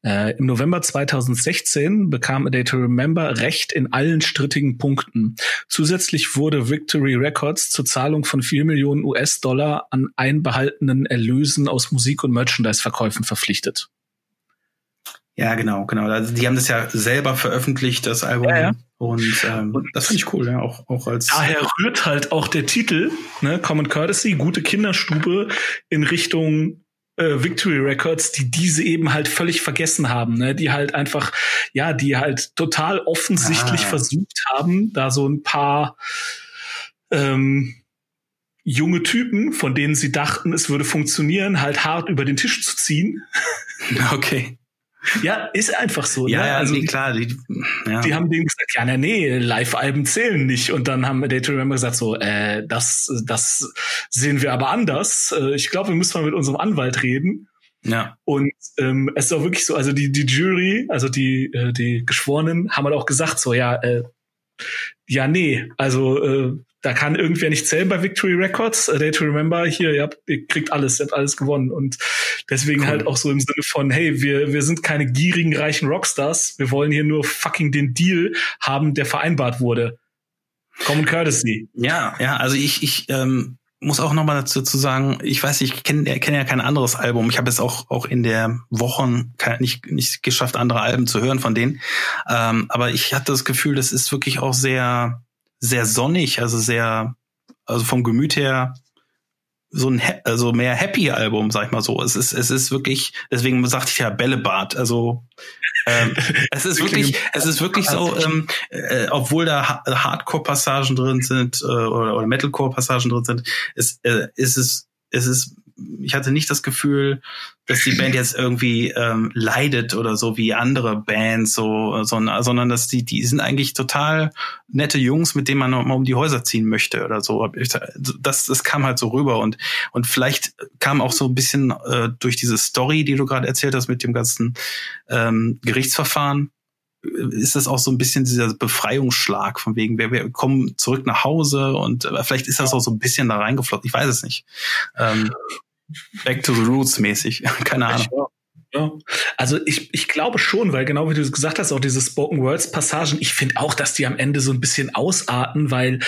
Äh, Im November 2016 bekam A Day to Remember Recht in allen strittigen Punkten. Zusätzlich wurde Victory Records zur Zahlung von vier Millionen US-Dollar an einbehaltenen Erlösen aus Musik- und Merchandise-Verkäufen verpflichtet. Ja, genau, genau. Also die haben das ja selber veröffentlicht, das Album. Ja, ja. Und ähm, das finde ich cool, ja, auch, auch als. Daher rührt halt auch der Titel, ne, Common Courtesy, gute Kinderstube in Richtung äh, Victory Records, die diese eben halt völlig vergessen haben, ne, die halt einfach, ja, die halt total offensichtlich ah. versucht haben, da so ein paar ähm, junge Typen, von denen sie dachten, es würde funktionieren, halt hart über den Tisch zu ziehen. Okay. Ja, ist einfach so. Ja, ne? ja also nee, klar. Die, ja. die haben denen gesagt, ja, nee, Live-Alben zählen nicht. Und dann haben Day to Remember gesagt, so, äh, das, das sehen wir aber anders. Äh, ich glaube, wir müssen mal mit unserem Anwalt reden. Ja. Und ähm, es ist auch wirklich so, also die, die Jury, also die, äh, die Geschworenen haben halt auch gesagt, so, ja, äh, ja, nee, also äh, da kann irgendwer nicht zählen bei Victory Records. A Day to Remember, hier, ihr, habt, ihr kriegt alles, ihr habt alles gewonnen. Und deswegen cool. halt auch so im Sinne von, hey, wir, wir sind keine gierigen, reichen Rockstars. Wir wollen hier nur fucking den Deal haben, der vereinbart wurde. Common Courtesy. Ja, ja, also ich, ich ähm, muss auch nochmal dazu sagen, ich weiß, ich kenne kenn ja kein anderes Album. Ich habe es auch, auch in der Wochen nicht, nicht geschafft, andere Alben zu hören von denen. Ähm, aber ich hatte das Gefühl, das ist wirklich auch sehr sehr sonnig, also sehr, also vom Gemüt her so ein also mehr Happy Album, sag ich mal so. Es ist es ist wirklich, deswegen sagte ich ja Bällebad. Also ähm, es ist wirklich es ist wirklich so, ähm, äh, obwohl da Hardcore Passagen drin sind äh, oder, oder Metalcore Passagen drin sind, ist äh, ist es es ist ich hatte nicht das Gefühl, dass die Band jetzt irgendwie ähm, leidet oder so wie andere Bands, so, sondern, sondern dass die, die sind eigentlich total nette Jungs, mit denen man mal um die Häuser ziehen möchte oder so. Das, das kam halt so rüber und, und vielleicht kam auch so ein bisschen äh, durch diese Story, die du gerade erzählt hast mit dem ganzen ähm, Gerichtsverfahren, ist das auch so ein bisschen dieser Befreiungsschlag von wegen, wir, wir kommen zurück nach Hause und äh, vielleicht ist das auch so ein bisschen da reingeflossen. Ich weiß es nicht. Ähm, Back to the Roots mäßig. Keine Ahnung. Ja. Also ich, ich glaube schon, weil genau wie du gesagt hast, auch diese Spoken Words Passagen, ich finde auch, dass die am Ende so ein bisschen ausarten, weil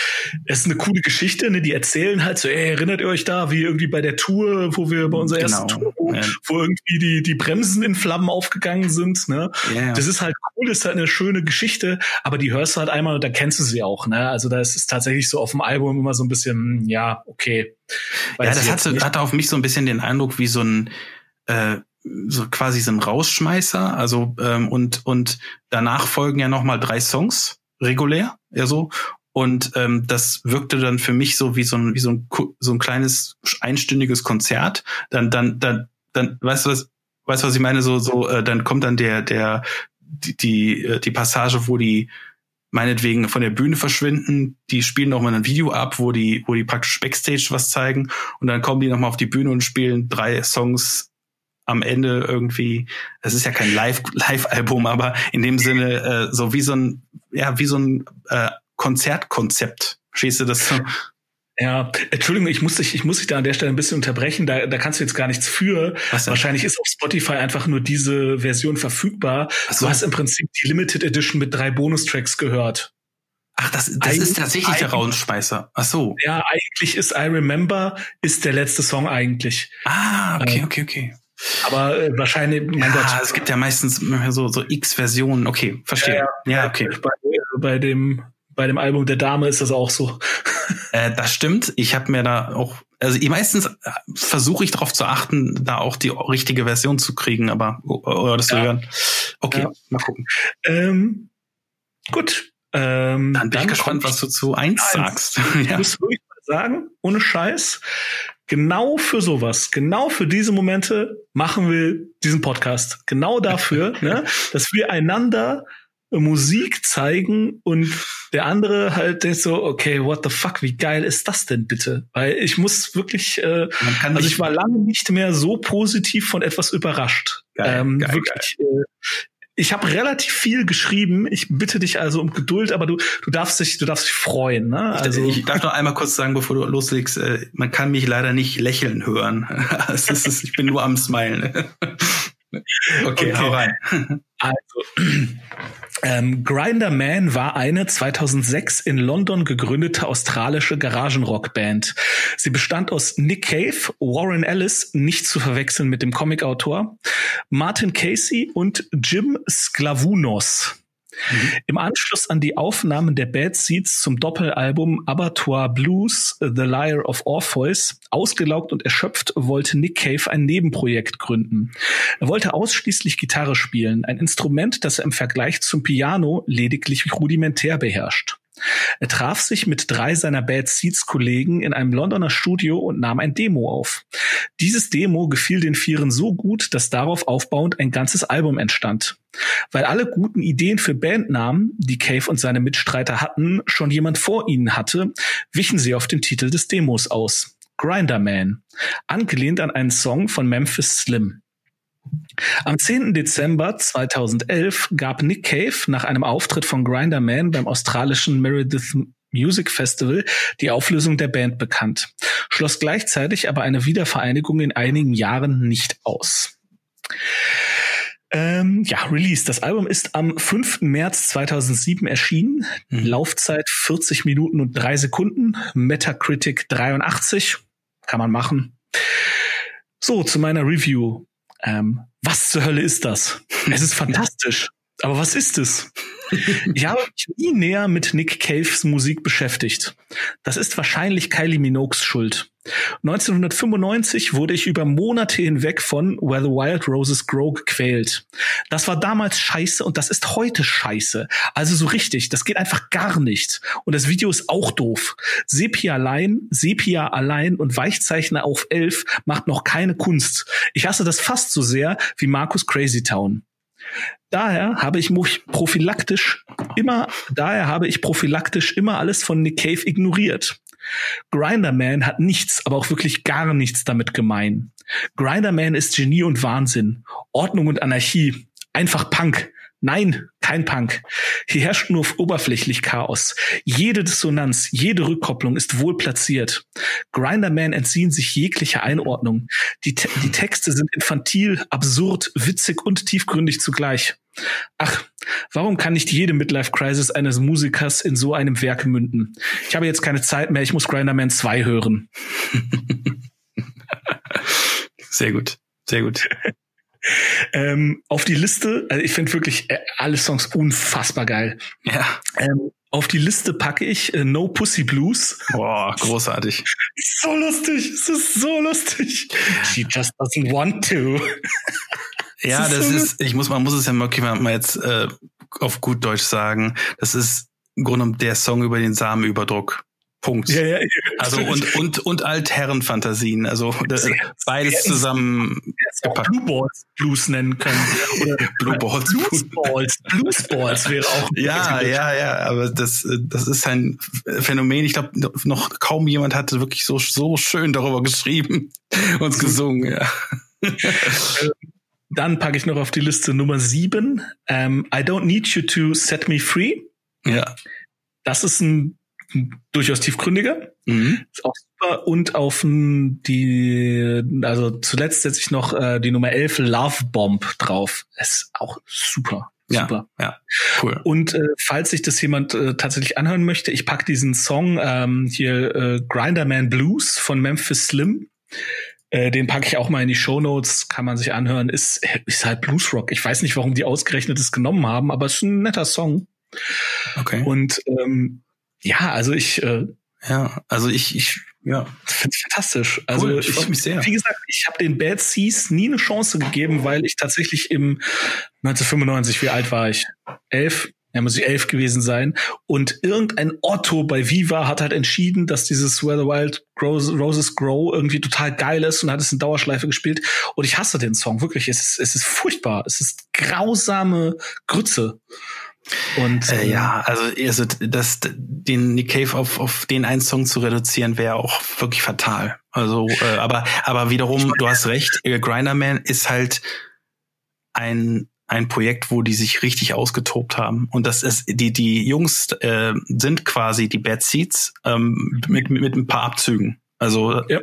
es ist eine coole Geschichte, ne? Die erzählen halt so, ey, erinnert ihr euch da, wie irgendwie bei der Tour, wo wir bei unserer genau. ersten Tour, wo, ja. wo, irgendwie die, die Bremsen in Flammen aufgegangen sind, ne? Ja. Das ist halt cool, ist halt eine schöne Geschichte, aber die hörst du halt einmal und da kennst du sie auch, ne? Also da ist es tatsächlich so auf dem Album immer so ein bisschen, hm, ja, okay. ja, das hatte, hatte auf mich so ein bisschen den Eindruck wie so ein äh, so quasi so ein Rausschmeißer. Also ähm, und und danach folgen ja noch mal drei Songs regulär, ja so. Und ähm, das wirkte dann für mich so wie so ein wie so ein so ein kleines einstündiges Konzert. Dann dann dann dann weißt du was weißt du was ich meine so so äh, dann kommt dann der der die die, äh, die Passage wo die meinetwegen von der Bühne verschwinden, die spielen noch mal ein Video ab, wo die, wo die praktisch Backstage was zeigen und dann kommen die noch mal auf die Bühne und spielen drei Songs am Ende irgendwie, es ist ja kein Live Live-Album, aber in dem Sinne äh, so wie so ein ja wie so ein äh, Konzertkonzept. Verstehst du das? Ja, Entschuldigung, ich muss dich, ich muss dich da an der Stelle ein bisschen unterbrechen. Da, da kannst du jetzt gar nichts für. Wahrscheinlich ist auf Spotify einfach nur diese Version verfügbar. So. Du hast im Prinzip die Limited Edition mit drei Bonustracks gehört. Ach, das, das ist tatsächlich der Raunschmeißer. Ach so. Ja, eigentlich ist I Remember ist der letzte Song eigentlich. Ah, okay, ähm, okay, okay. Aber äh, wahrscheinlich, mein ja, Gott. Es gibt ja meistens so, so X-Versionen. Okay, verstehe. Ja, ja, okay. Bei, bei, dem, bei dem Album der Dame ist das auch so. Äh, das stimmt. Ich habe mir da auch, also meistens äh, versuche ich darauf zu achten, da auch die richtige Version zu kriegen, aber oder das ja. zu hören. Okay, ja. mal gucken. Ähm, gut. Ähm, dann bin dann ich gespannt, was du zu eins sagst. Ich ja. muss wirklich mal sagen, ohne Scheiß, genau für sowas, genau für diese Momente machen wir diesen Podcast. Genau dafür, ne, dass wir einander Musik zeigen und der andere halt denkt so, okay, what the fuck, wie geil ist das denn bitte? Weil ich muss wirklich, äh, also ich war lange nicht mehr so positiv von etwas überrascht. Geil, ähm, geil, wirklich, geil. Äh, ich habe relativ viel geschrieben. Ich bitte dich also um Geduld, aber du, du darfst dich, du darfst dich freuen. Ne? Also ich, ich darf noch einmal kurz sagen, bevor du loslegst, äh, man kann mich leider nicht lächeln hören. ist, ich bin nur am Smilen. okay, okay, hau rein. Also ähm, Grinder Man war eine 2006 in London gegründete australische Garagenrockband. Sie bestand aus Nick Cave, Warren Ellis, nicht zu verwechseln mit dem Comicautor, Martin Casey und Jim Sklavounos. Mhm. Im Anschluss an die Aufnahmen der Bad Seeds zum Doppelalbum Abattoir Blues, The Liar of Orpheus, ausgelaugt und erschöpft, wollte Nick Cave ein Nebenprojekt gründen. Er wollte ausschließlich Gitarre spielen, ein Instrument, das er im Vergleich zum Piano lediglich rudimentär beherrscht. Er traf sich mit drei seiner Bad Seeds Kollegen in einem Londoner Studio und nahm ein Demo auf. Dieses Demo gefiel den Vieren so gut, dass darauf aufbauend ein ganzes Album entstand. Weil alle guten Ideen für Bandnamen, die Cave und seine Mitstreiter hatten, schon jemand vor ihnen hatte, wichen sie auf den Titel des Demos aus. Grinder Man, angelehnt an einen Song von Memphis Slim. Am 10. Dezember 2011 gab Nick Cave nach einem Auftritt von Grinder Man beim australischen Meredith Music Festival die Auflösung der Band bekannt, schloss gleichzeitig aber eine Wiedervereinigung in einigen Jahren nicht aus. Ähm, ja, Release. Das Album ist am 5. März 2007 erschienen. Mhm. Laufzeit 40 Minuten und 3 Sekunden. Metacritic 83. Kann man machen. So, zu meiner Review. Ähm, was zur Hölle ist das? Es ist fantastisch. Aber was ist es? Ich habe mich nie näher mit Nick Caves Musik beschäftigt. Das ist wahrscheinlich Kylie Minogues Schuld. 1995 wurde ich über Monate hinweg von Where the Wild Roses Grow gequält. Das war damals scheiße und das ist heute scheiße. Also so richtig, das geht einfach gar nicht. Und das Video ist auch doof. Sepia allein, Sepia allein und Weichzeichner auf elf macht noch keine Kunst. Ich hasse das fast so sehr wie Markus Crazy Town. Daher habe ich prophylaktisch immer, daher habe ich prophylaktisch immer alles von Nick Cave ignoriert. Grinderman hat nichts, aber auch wirklich gar nichts damit gemein. Grinderman ist Genie und Wahnsinn, Ordnung und Anarchie, einfach Punk. Nein, kein Punk. Hier herrscht nur oberflächlich Chaos. Jede Dissonanz, jede Rückkopplung ist wohl platziert. Grinderman entziehen sich jeglicher Einordnung. Die, Te die Texte sind infantil, absurd, witzig und tiefgründig zugleich. Ach, warum kann nicht jede Midlife-Crisis eines Musikers in so einem Werk münden? Ich habe jetzt keine Zeit mehr, ich muss Grinderman 2 hören. Sehr gut, sehr gut. Ähm, auf die Liste, also ich finde wirklich äh, alle Songs unfassbar geil. Ja. Ähm, auf die Liste packe ich äh, No Pussy Blues. Boah, großartig. so lustig, es ist so lustig. She just doesn't want to. ja, das, ist, so ist ich muss, man muss es ja wirklich mal, mal jetzt äh, auf gut Deutsch sagen. Das ist im Grunde der Song über den Samenüberdruck. Punkt. Ja, ja, ja. Also und und und Altherrenfantasien, also das, beides zusammen gepackt. Blue Balls Blues nennen können oder Blue Balls Blues Balls Blues Balls wäre auch Ja, ja, ja, aber das das ist ein Phänomen, ich glaube noch kaum jemand hatte wirklich so so schön darüber geschrieben und gesungen, ja. Dann packe ich noch auf die Liste Nummer sieben. Ähm, I don't need you to set me free. Ja. Das ist ein durchaus tiefgründiger. Mhm. Ist auch super. Und auf die, also zuletzt setze ich noch äh, die Nummer 11 Love Bomb drauf. Ist auch super. Super. Ja, ja, cool. Und äh, falls sich das jemand äh, tatsächlich anhören möchte, ich pack diesen Song ähm, hier äh, Grinderman Blues von Memphis Slim. Äh, den packe ich auch mal in die Show Notes, kann man sich anhören. Ist, ist halt Bluesrock. Ich weiß nicht, warum die ausgerechnet es genommen haben, aber es ist ein netter Song. Okay. Und ähm, ja, also ich. Äh, ja, also ich, ich ja, finde ich fantastisch. Also cool, ich, ich mich sehr. Wie gesagt, ich habe den Bad Seas nie eine Chance gegeben, weil ich tatsächlich im 1995, wie alt war ich? Elf? Ja, muss ich elf gewesen sein. Und irgendein Otto bei Viva hat halt entschieden, dass dieses Where the Wild Grows, Roses Grow irgendwie total geil ist und hat es in Dauerschleife gespielt. Und ich hasse den Song, wirklich. Es ist, es ist furchtbar. Es ist grausame Grütze. Und äh, ja, also, also das, den Nick Cave auf, auf den einen Song zu reduzieren, wäre auch wirklich fatal. Also, äh, aber, aber wiederum, du hast recht, äh, Grinderman ist halt ein ein Projekt, wo die sich richtig ausgetobt haben. Und das ist, die, die Jungs äh, sind quasi die Bad Seeds ähm, mit, mit, mit ein paar Abzügen. Also ja.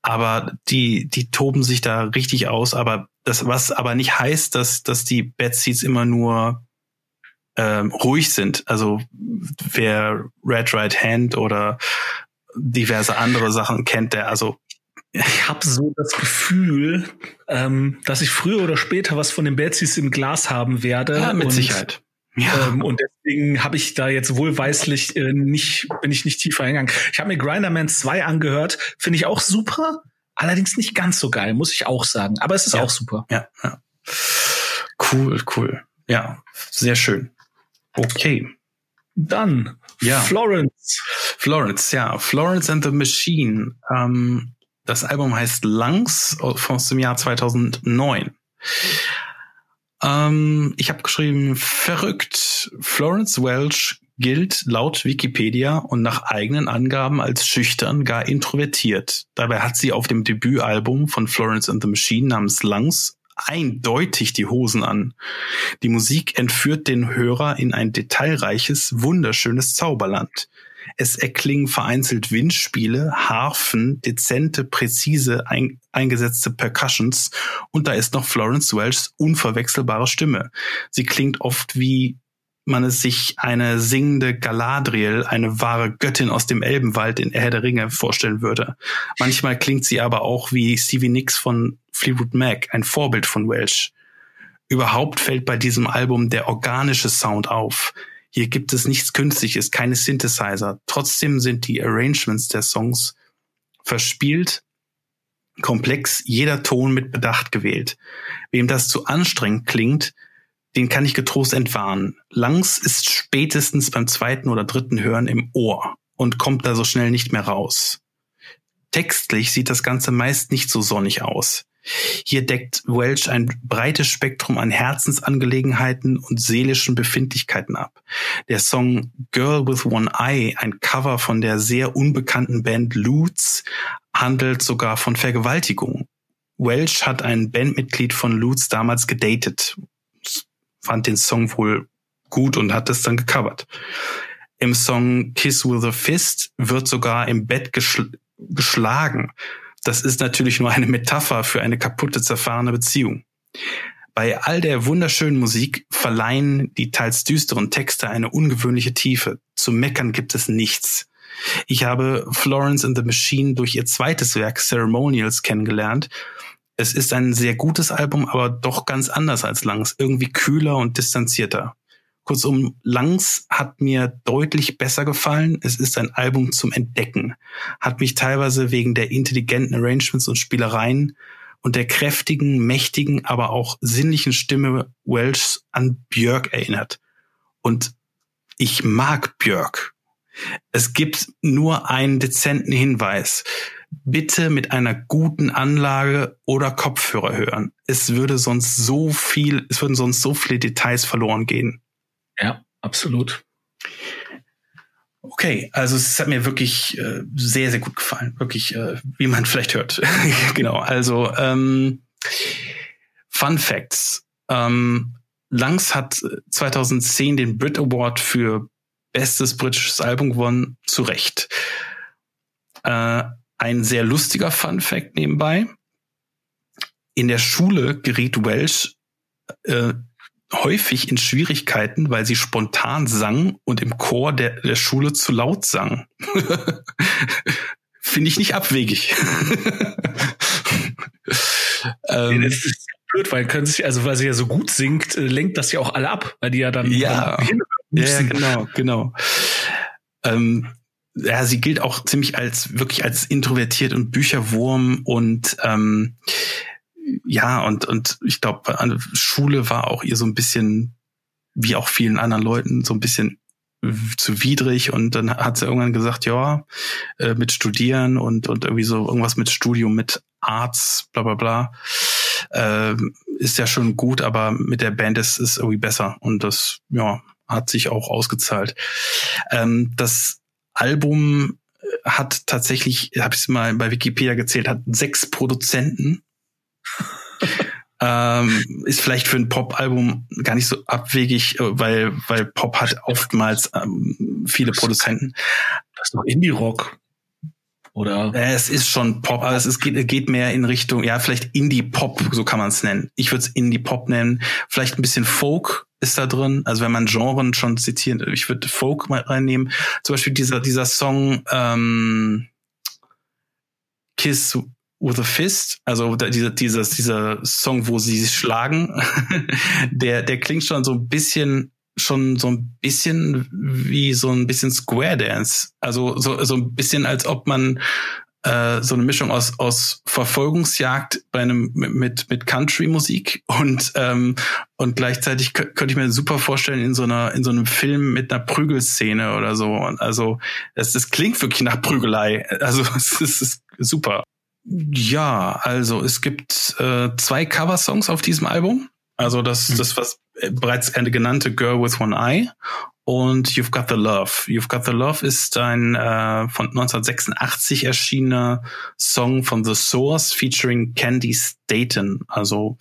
aber die, die toben sich da richtig aus, aber das, was aber nicht heißt, dass, dass die Bad Seeds immer nur ähm, ruhig sind. Also wer Red Right Hand oder diverse andere Sachen kennt, der also ich habe so das Gefühl, ähm, dass ich früher oder später was von den Betsies im Glas haben werde. Ja, mit und, Sicherheit. Ja. Ähm, und deswegen habe ich da jetzt wohlweislich äh, nicht, bin ich nicht tiefer hingegangen. Ich habe mir Grinderman 2 angehört, finde ich auch super, allerdings nicht ganz so geil, muss ich auch sagen. Aber es ist ja. auch super. Ja, ja. Cool, cool. Ja, sehr schön. Okay. Dann ja. Florence. Florence, ja. Florence and the Machine. Ähm, das Album heißt Lungs aus dem Jahr 2009. Ähm, ich habe geschrieben, verrückt. Florence Welch gilt laut Wikipedia und nach eigenen Angaben als schüchtern, gar introvertiert. Dabei hat sie auf dem Debütalbum von Florence and the Machine namens Lungs eindeutig die Hosen an. Die Musik entführt den Hörer in ein detailreiches, wunderschönes Zauberland. Es erklingen vereinzelt Windspiele, Harfen, dezente, präzise ein, eingesetzte Percussions und da ist noch Florence Welchs unverwechselbare Stimme. Sie klingt oft wie man es sich eine singende Galadriel, eine wahre Göttin aus dem Elbenwald in Herr der Ringe vorstellen würde. Manchmal klingt sie aber auch wie Stevie Nicks von Fleetwood Mac, ein Vorbild von Welch. Überhaupt fällt bei diesem Album der organische Sound auf. Hier gibt es nichts Künstliches, keine Synthesizer. Trotzdem sind die Arrangements der Songs verspielt, komplex, jeder Ton mit Bedacht gewählt. Wem das zu anstrengend klingt, den kann ich getrost entwarnen. Langs ist spätestens beim zweiten oder dritten Hören im Ohr und kommt da so schnell nicht mehr raus. Textlich sieht das Ganze meist nicht so sonnig aus. Hier deckt Welch ein breites Spektrum an Herzensangelegenheiten und seelischen Befindlichkeiten ab. Der Song Girl with One Eye, ein Cover von der sehr unbekannten Band Lutz, handelt sogar von Vergewaltigung. Welch hat ein Bandmitglied von Lutz damals gedatet, fand den Song wohl gut und hat es dann gecovert. Im Song Kiss with a Fist wird sogar im Bett geschl geschlagen das ist natürlich nur eine Metapher für eine kaputte, zerfahrene Beziehung. Bei all der wunderschönen Musik verleihen die teils düsteren Texte eine ungewöhnliche Tiefe. Zu meckern gibt es nichts. Ich habe Florence and the Machine durch ihr zweites Werk Ceremonials kennengelernt. Es ist ein sehr gutes Album, aber doch ganz anders als Langs, irgendwie kühler und distanzierter. Kurzum, Langs hat mir deutlich besser gefallen. Es ist ein Album zum Entdecken. Hat mich teilweise wegen der intelligenten Arrangements und Spielereien und der kräftigen, mächtigen, aber auch sinnlichen Stimme Welsh an Björk erinnert. Und ich mag Björk. Es gibt nur einen dezenten Hinweis. Bitte mit einer guten Anlage oder Kopfhörer hören. Es würde sonst so viel, es würden sonst so viele Details verloren gehen. Ja, absolut. Okay, also es hat mir wirklich äh, sehr, sehr gut gefallen. Wirklich, äh, wie man vielleicht hört. genau, also ähm, Fun Facts. Ähm, Langs hat 2010 den Brit Award für bestes britisches Album gewonnen, zu Recht. Äh, ein sehr lustiger Fun Fact nebenbei. In der Schule geriet Welsh äh, häufig in Schwierigkeiten, weil sie spontan sang und im Chor der, der Schule zu laut sang. Finde ich nicht abwegig. ähm, das ist blöd, weil können sich, also weil sie ja so gut singt, äh, lenkt das ja auch alle ab, weil die ja dann, ja, dann ja, genau, genau. Ähm, ja, sie gilt auch ziemlich als wirklich als introvertiert und Bücherwurm und ähm, ja, und, und ich glaube, Schule war auch ihr so ein bisschen, wie auch vielen anderen Leuten, so ein bisschen zu widrig und dann hat sie irgendwann gesagt, ja, äh, mit Studieren und, und irgendwie so irgendwas mit Studium, mit Arts, bla bla bla. Äh, ist ja schon gut, aber mit der Band ist es irgendwie besser und das ja hat sich auch ausgezahlt. Ähm, das Album hat tatsächlich, habe ich es mal bei Wikipedia gezählt, hat sechs Produzenten. ähm, ist vielleicht für ein Pop-Album gar nicht so abwegig, äh, weil, weil Pop hat oftmals ähm, viele Produzenten. Das ist doch Indie-Rock. Oder? Es ist schon Pop, aber es ist, geht, geht mehr in Richtung, ja, vielleicht Indie-Pop, so kann man es nennen. Ich würde es Indie-Pop nennen. Vielleicht ein bisschen Folk ist da drin. Also wenn man Genren schon zitiert, ich würde Folk mal reinnehmen. Zum Beispiel dieser, dieser Song ähm, Kiss with a Fist, also dieser, dieser, dieser Song, wo sie schlagen, der, der klingt schon so ein bisschen schon so ein bisschen wie so ein bisschen Square Dance. Also so, so ein bisschen, als ob man äh, so eine Mischung aus, aus Verfolgungsjagd bei einem mit, mit Country-Musik und, ähm, und gleichzeitig könnte ich mir super vorstellen in so einer, in so einem Film mit einer Prügelszene oder so. Und also es, das klingt wirklich nach Prügelei. Also es ist, ist super. Ja, also es gibt äh, zwei Coversongs auf diesem Album. Also das, mhm. das was bereits eine genannte Girl with One Eye und You've Got the Love. You've Got the Love ist ein äh, von 1986 erschienener Song von The Source featuring Candy Staten. Also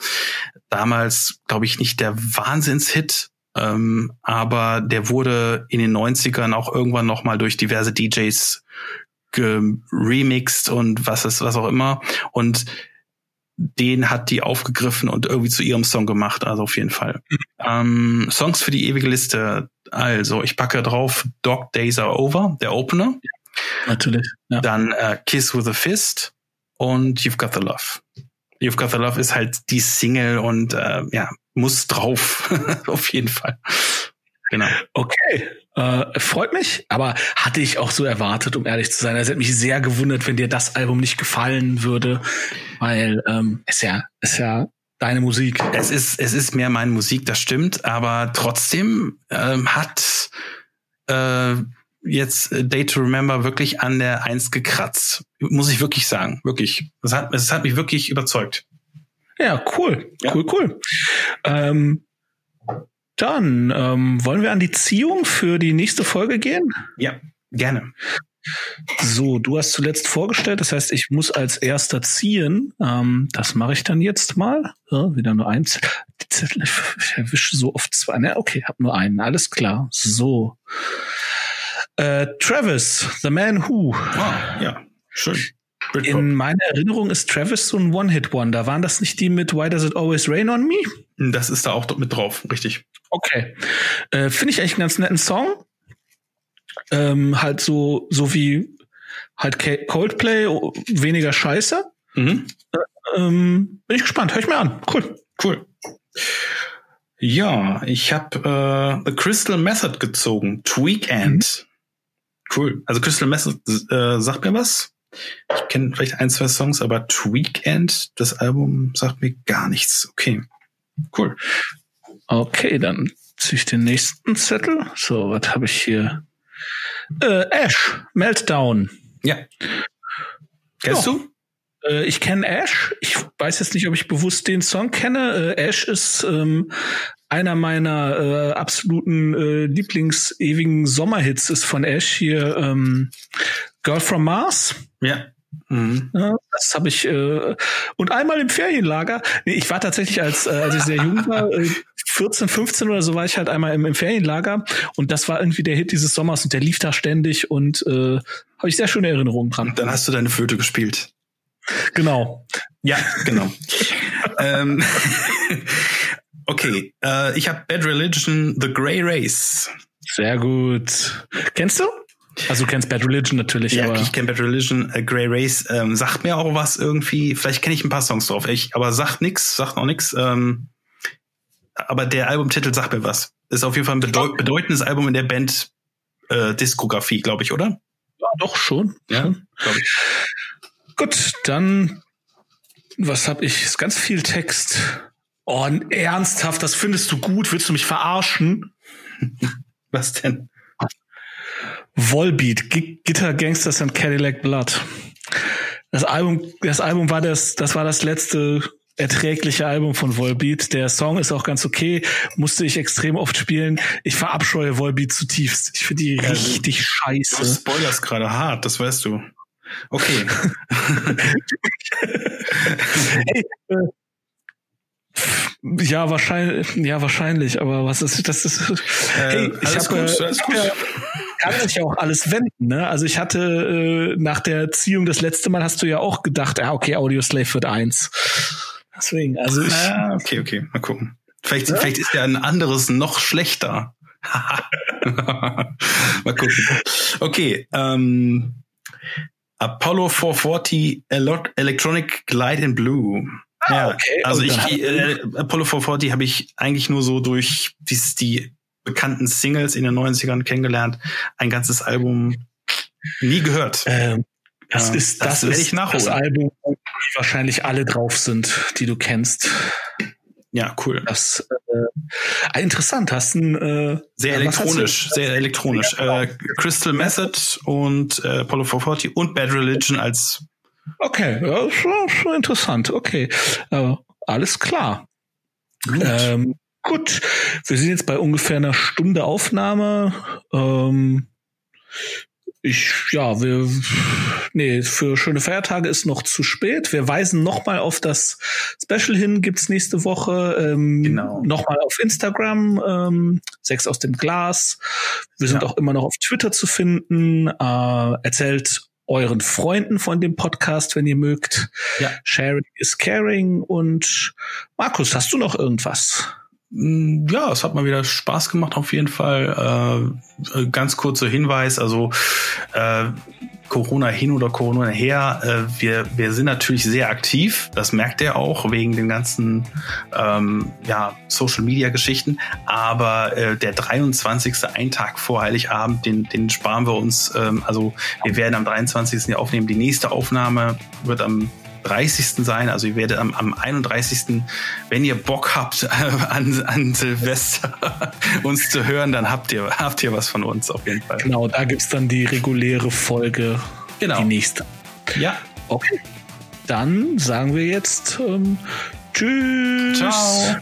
damals, glaube ich, nicht der Wahnsinnshit, ähm, aber der wurde in den 90ern auch irgendwann nochmal durch diverse DJs remixed und was ist, was auch immer. Und den hat die aufgegriffen und irgendwie zu ihrem Song gemacht, also auf jeden Fall. Ähm, Songs für die ewige Liste. Also, ich packe drauf Dog Days Are Over, der Opener. Natürlich. Ja. Dann äh, Kiss with a Fist und You've Got the Love. You've Got the Love ist halt die Single und äh, ja, muss drauf. auf jeden Fall. Genau. Okay. Äh, freut mich, aber hatte ich auch so erwartet, um ehrlich zu sein. Es hätte mich sehr gewundert, wenn dir das Album nicht gefallen würde, weil ähm, ist ja ist ja deine Musik. Es ist es ist mehr meine Musik, das stimmt, aber trotzdem ähm, hat äh, jetzt Day to Remember wirklich an der Eins gekratzt, muss ich wirklich sagen, wirklich. Es hat es hat mich wirklich überzeugt. Ja, cool, ja. cool, cool. Ähm, dann ähm, wollen wir an die Ziehung für die nächste Folge gehen? Ja, gerne. So, du hast zuletzt vorgestellt, das heißt, ich muss als erster ziehen. Ähm, das mache ich dann jetzt mal. Ja, wieder nur eins. Die Zettel, ich erwische so oft zwei. Ne, okay, hab nur einen. Alles klar. So. Äh, Travis, The Man Who. Ah, ja, schön. In meiner Erinnerung ist Travis so ein One-Hit-Wonder. Waren das nicht die mit Why Does It Always Rain on Me? Das ist da auch mit drauf, richtig. Okay. Äh, Finde ich eigentlich einen ganz netten Song. Ähm, halt so, so wie halt Coldplay, weniger Scheiße. Mhm. Äh, ähm, bin ich gespannt. Hör ich mir an. Cool. Cool. Ja, ich habe äh, The Crystal Method gezogen. Tweekend. Mhm. Cool. Also Crystal Method äh, sagt mir was. Ich kenne vielleicht ein, zwei Songs, aber Tweekend, das Album, sagt mir gar nichts. Okay. Cool. Okay, dann ziehe ich den nächsten Zettel. So, was habe ich hier? Äh, Ash, Meltdown. Ja. Kennst ja. du? Äh, ich kenne Ash. Ich weiß jetzt nicht, ob ich bewusst den Song kenne. Äh, Ash ist ähm, einer meiner äh, absoluten äh, Lieblings-ewigen Sommerhits ist von Ash hier ähm, Girl from Mars. Ja. Mhm. Ja, das habe ich äh, und einmal im Ferienlager. Nee, ich war tatsächlich als äh, als ich sehr jung war, äh, 14, 15 oder so war ich halt einmal im, im Ferienlager und das war irgendwie der Hit dieses Sommers und der lief da ständig und äh, habe ich sehr schöne Erinnerungen dran. Und dann hast du deine Flöte gespielt. Genau. Ja, genau. ähm, okay, äh, ich habe Bad Religion, The Grey Race. Sehr gut. Kennst du? Also du kennst Bad Religion natürlich. Ja, aber ich kenne Bad Religion. Äh, Grey Race ähm, sagt mir auch was irgendwie. Vielleicht kenne ich ein paar Songs drauf. Ich, aber sagt nix, sagt noch nix. Ähm, aber der Albumtitel sagt mir was. Ist auf jeden Fall ein bedeut bedeutendes Album in der Band äh, Diskografie, glaube ich, oder? Ja, doch schon. Ja, glaube ich. Gut, dann was habe ich? Ist ganz viel Text. Oh, ernsthaft, das findest du gut? Willst du mich verarschen? was denn? Volbeat, G Guitar Gangsters and Cadillac Blood. Das Album, das Album war das, das war das letzte erträgliche Album von Volbeat. Der Song ist auch ganz okay, musste ich extrem oft spielen. Ich verabscheue Volbeat zutiefst. Ich finde die ja, richtig scheiße. Du spoilerst gerade hart, das weißt du. Okay. hey, äh, ja, wahrscheinlich, ja, wahrscheinlich, aber was ist, das ist, äh, hey, ich habe, äh, ja, kann sich ja auch alles wenden, ne? Also ich hatte, äh, nach der Erziehung das letzte Mal hast du ja auch gedacht, ja, okay, Audio Slave wird eins. Deswegen, also ich. Ah, okay, okay, mal gucken. Vielleicht, ja? vielleicht ist ja ein anderes noch schlechter. mal gucken. Okay, ähm, Apollo 440 Electronic Glide in Blue. Ah, ja, okay. Also ich, äh, Apollo 440 habe ich eigentlich nur so durch die, die bekannten Singles in den 90ern kennengelernt. Ein ganzes Album nie gehört. Ähm, das ja, ist das, das werde ich nachholen. Das Album, wo wahrscheinlich alle drauf sind, die du kennst. Ja, cool. Das äh, interessant. Hast ein äh, sehr elektronisch, sehr elektronisch. Äh, Crystal Method und äh, Apollo 440 und Bad Religion als Okay, ja, schon, schon interessant. Okay, äh, alles klar. Gut. Ähm, gut, wir sind jetzt bei ungefähr einer Stunde Aufnahme. Ähm, ich, ja, wir, nee, für schöne Feiertage ist noch zu spät. Wir weisen nochmal auf das Special hin, gibt's nächste Woche. Ähm, genau. Nochmal auf Instagram, ähm, Sechs aus dem Glas. Wir sind ja. auch immer noch auf Twitter zu finden. Äh, erzählt euren Freunden von dem Podcast, wenn ihr mögt. Ja. Sharing is caring. Und Markus, hast du noch irgendwas? Mm, ja, es hat mal wieder Spaß gemacht auf jeden Fall. Äh, ganz kurzer Hinweis, also äh, Corona hin oder Corona her, äh, wir, wir sind natürlich sehr aktiv. Das merkt ihr auch wegen den ganzen ähm, ja, Social-Media-Geschichten. Aber äh, der 23. ein Tag vor Heiligabend, den, den sparen wir uns. Ähm, also wir werden am 23. ja aufnehmen. Die nächste Aufnahme wird am 30. sein. Also ihr werdet am, am 31. Wenn ihr Bock habt, an, an Silvester uns zu hören, dann habt ihr, habt ihr was von uns auf jeden Fall. Genau, da gibt es dann die reguläre Folge. Genau. Die nächste. Ja. Okay. Dann sagen wir jetzt ähm, Tschüss. Ciao.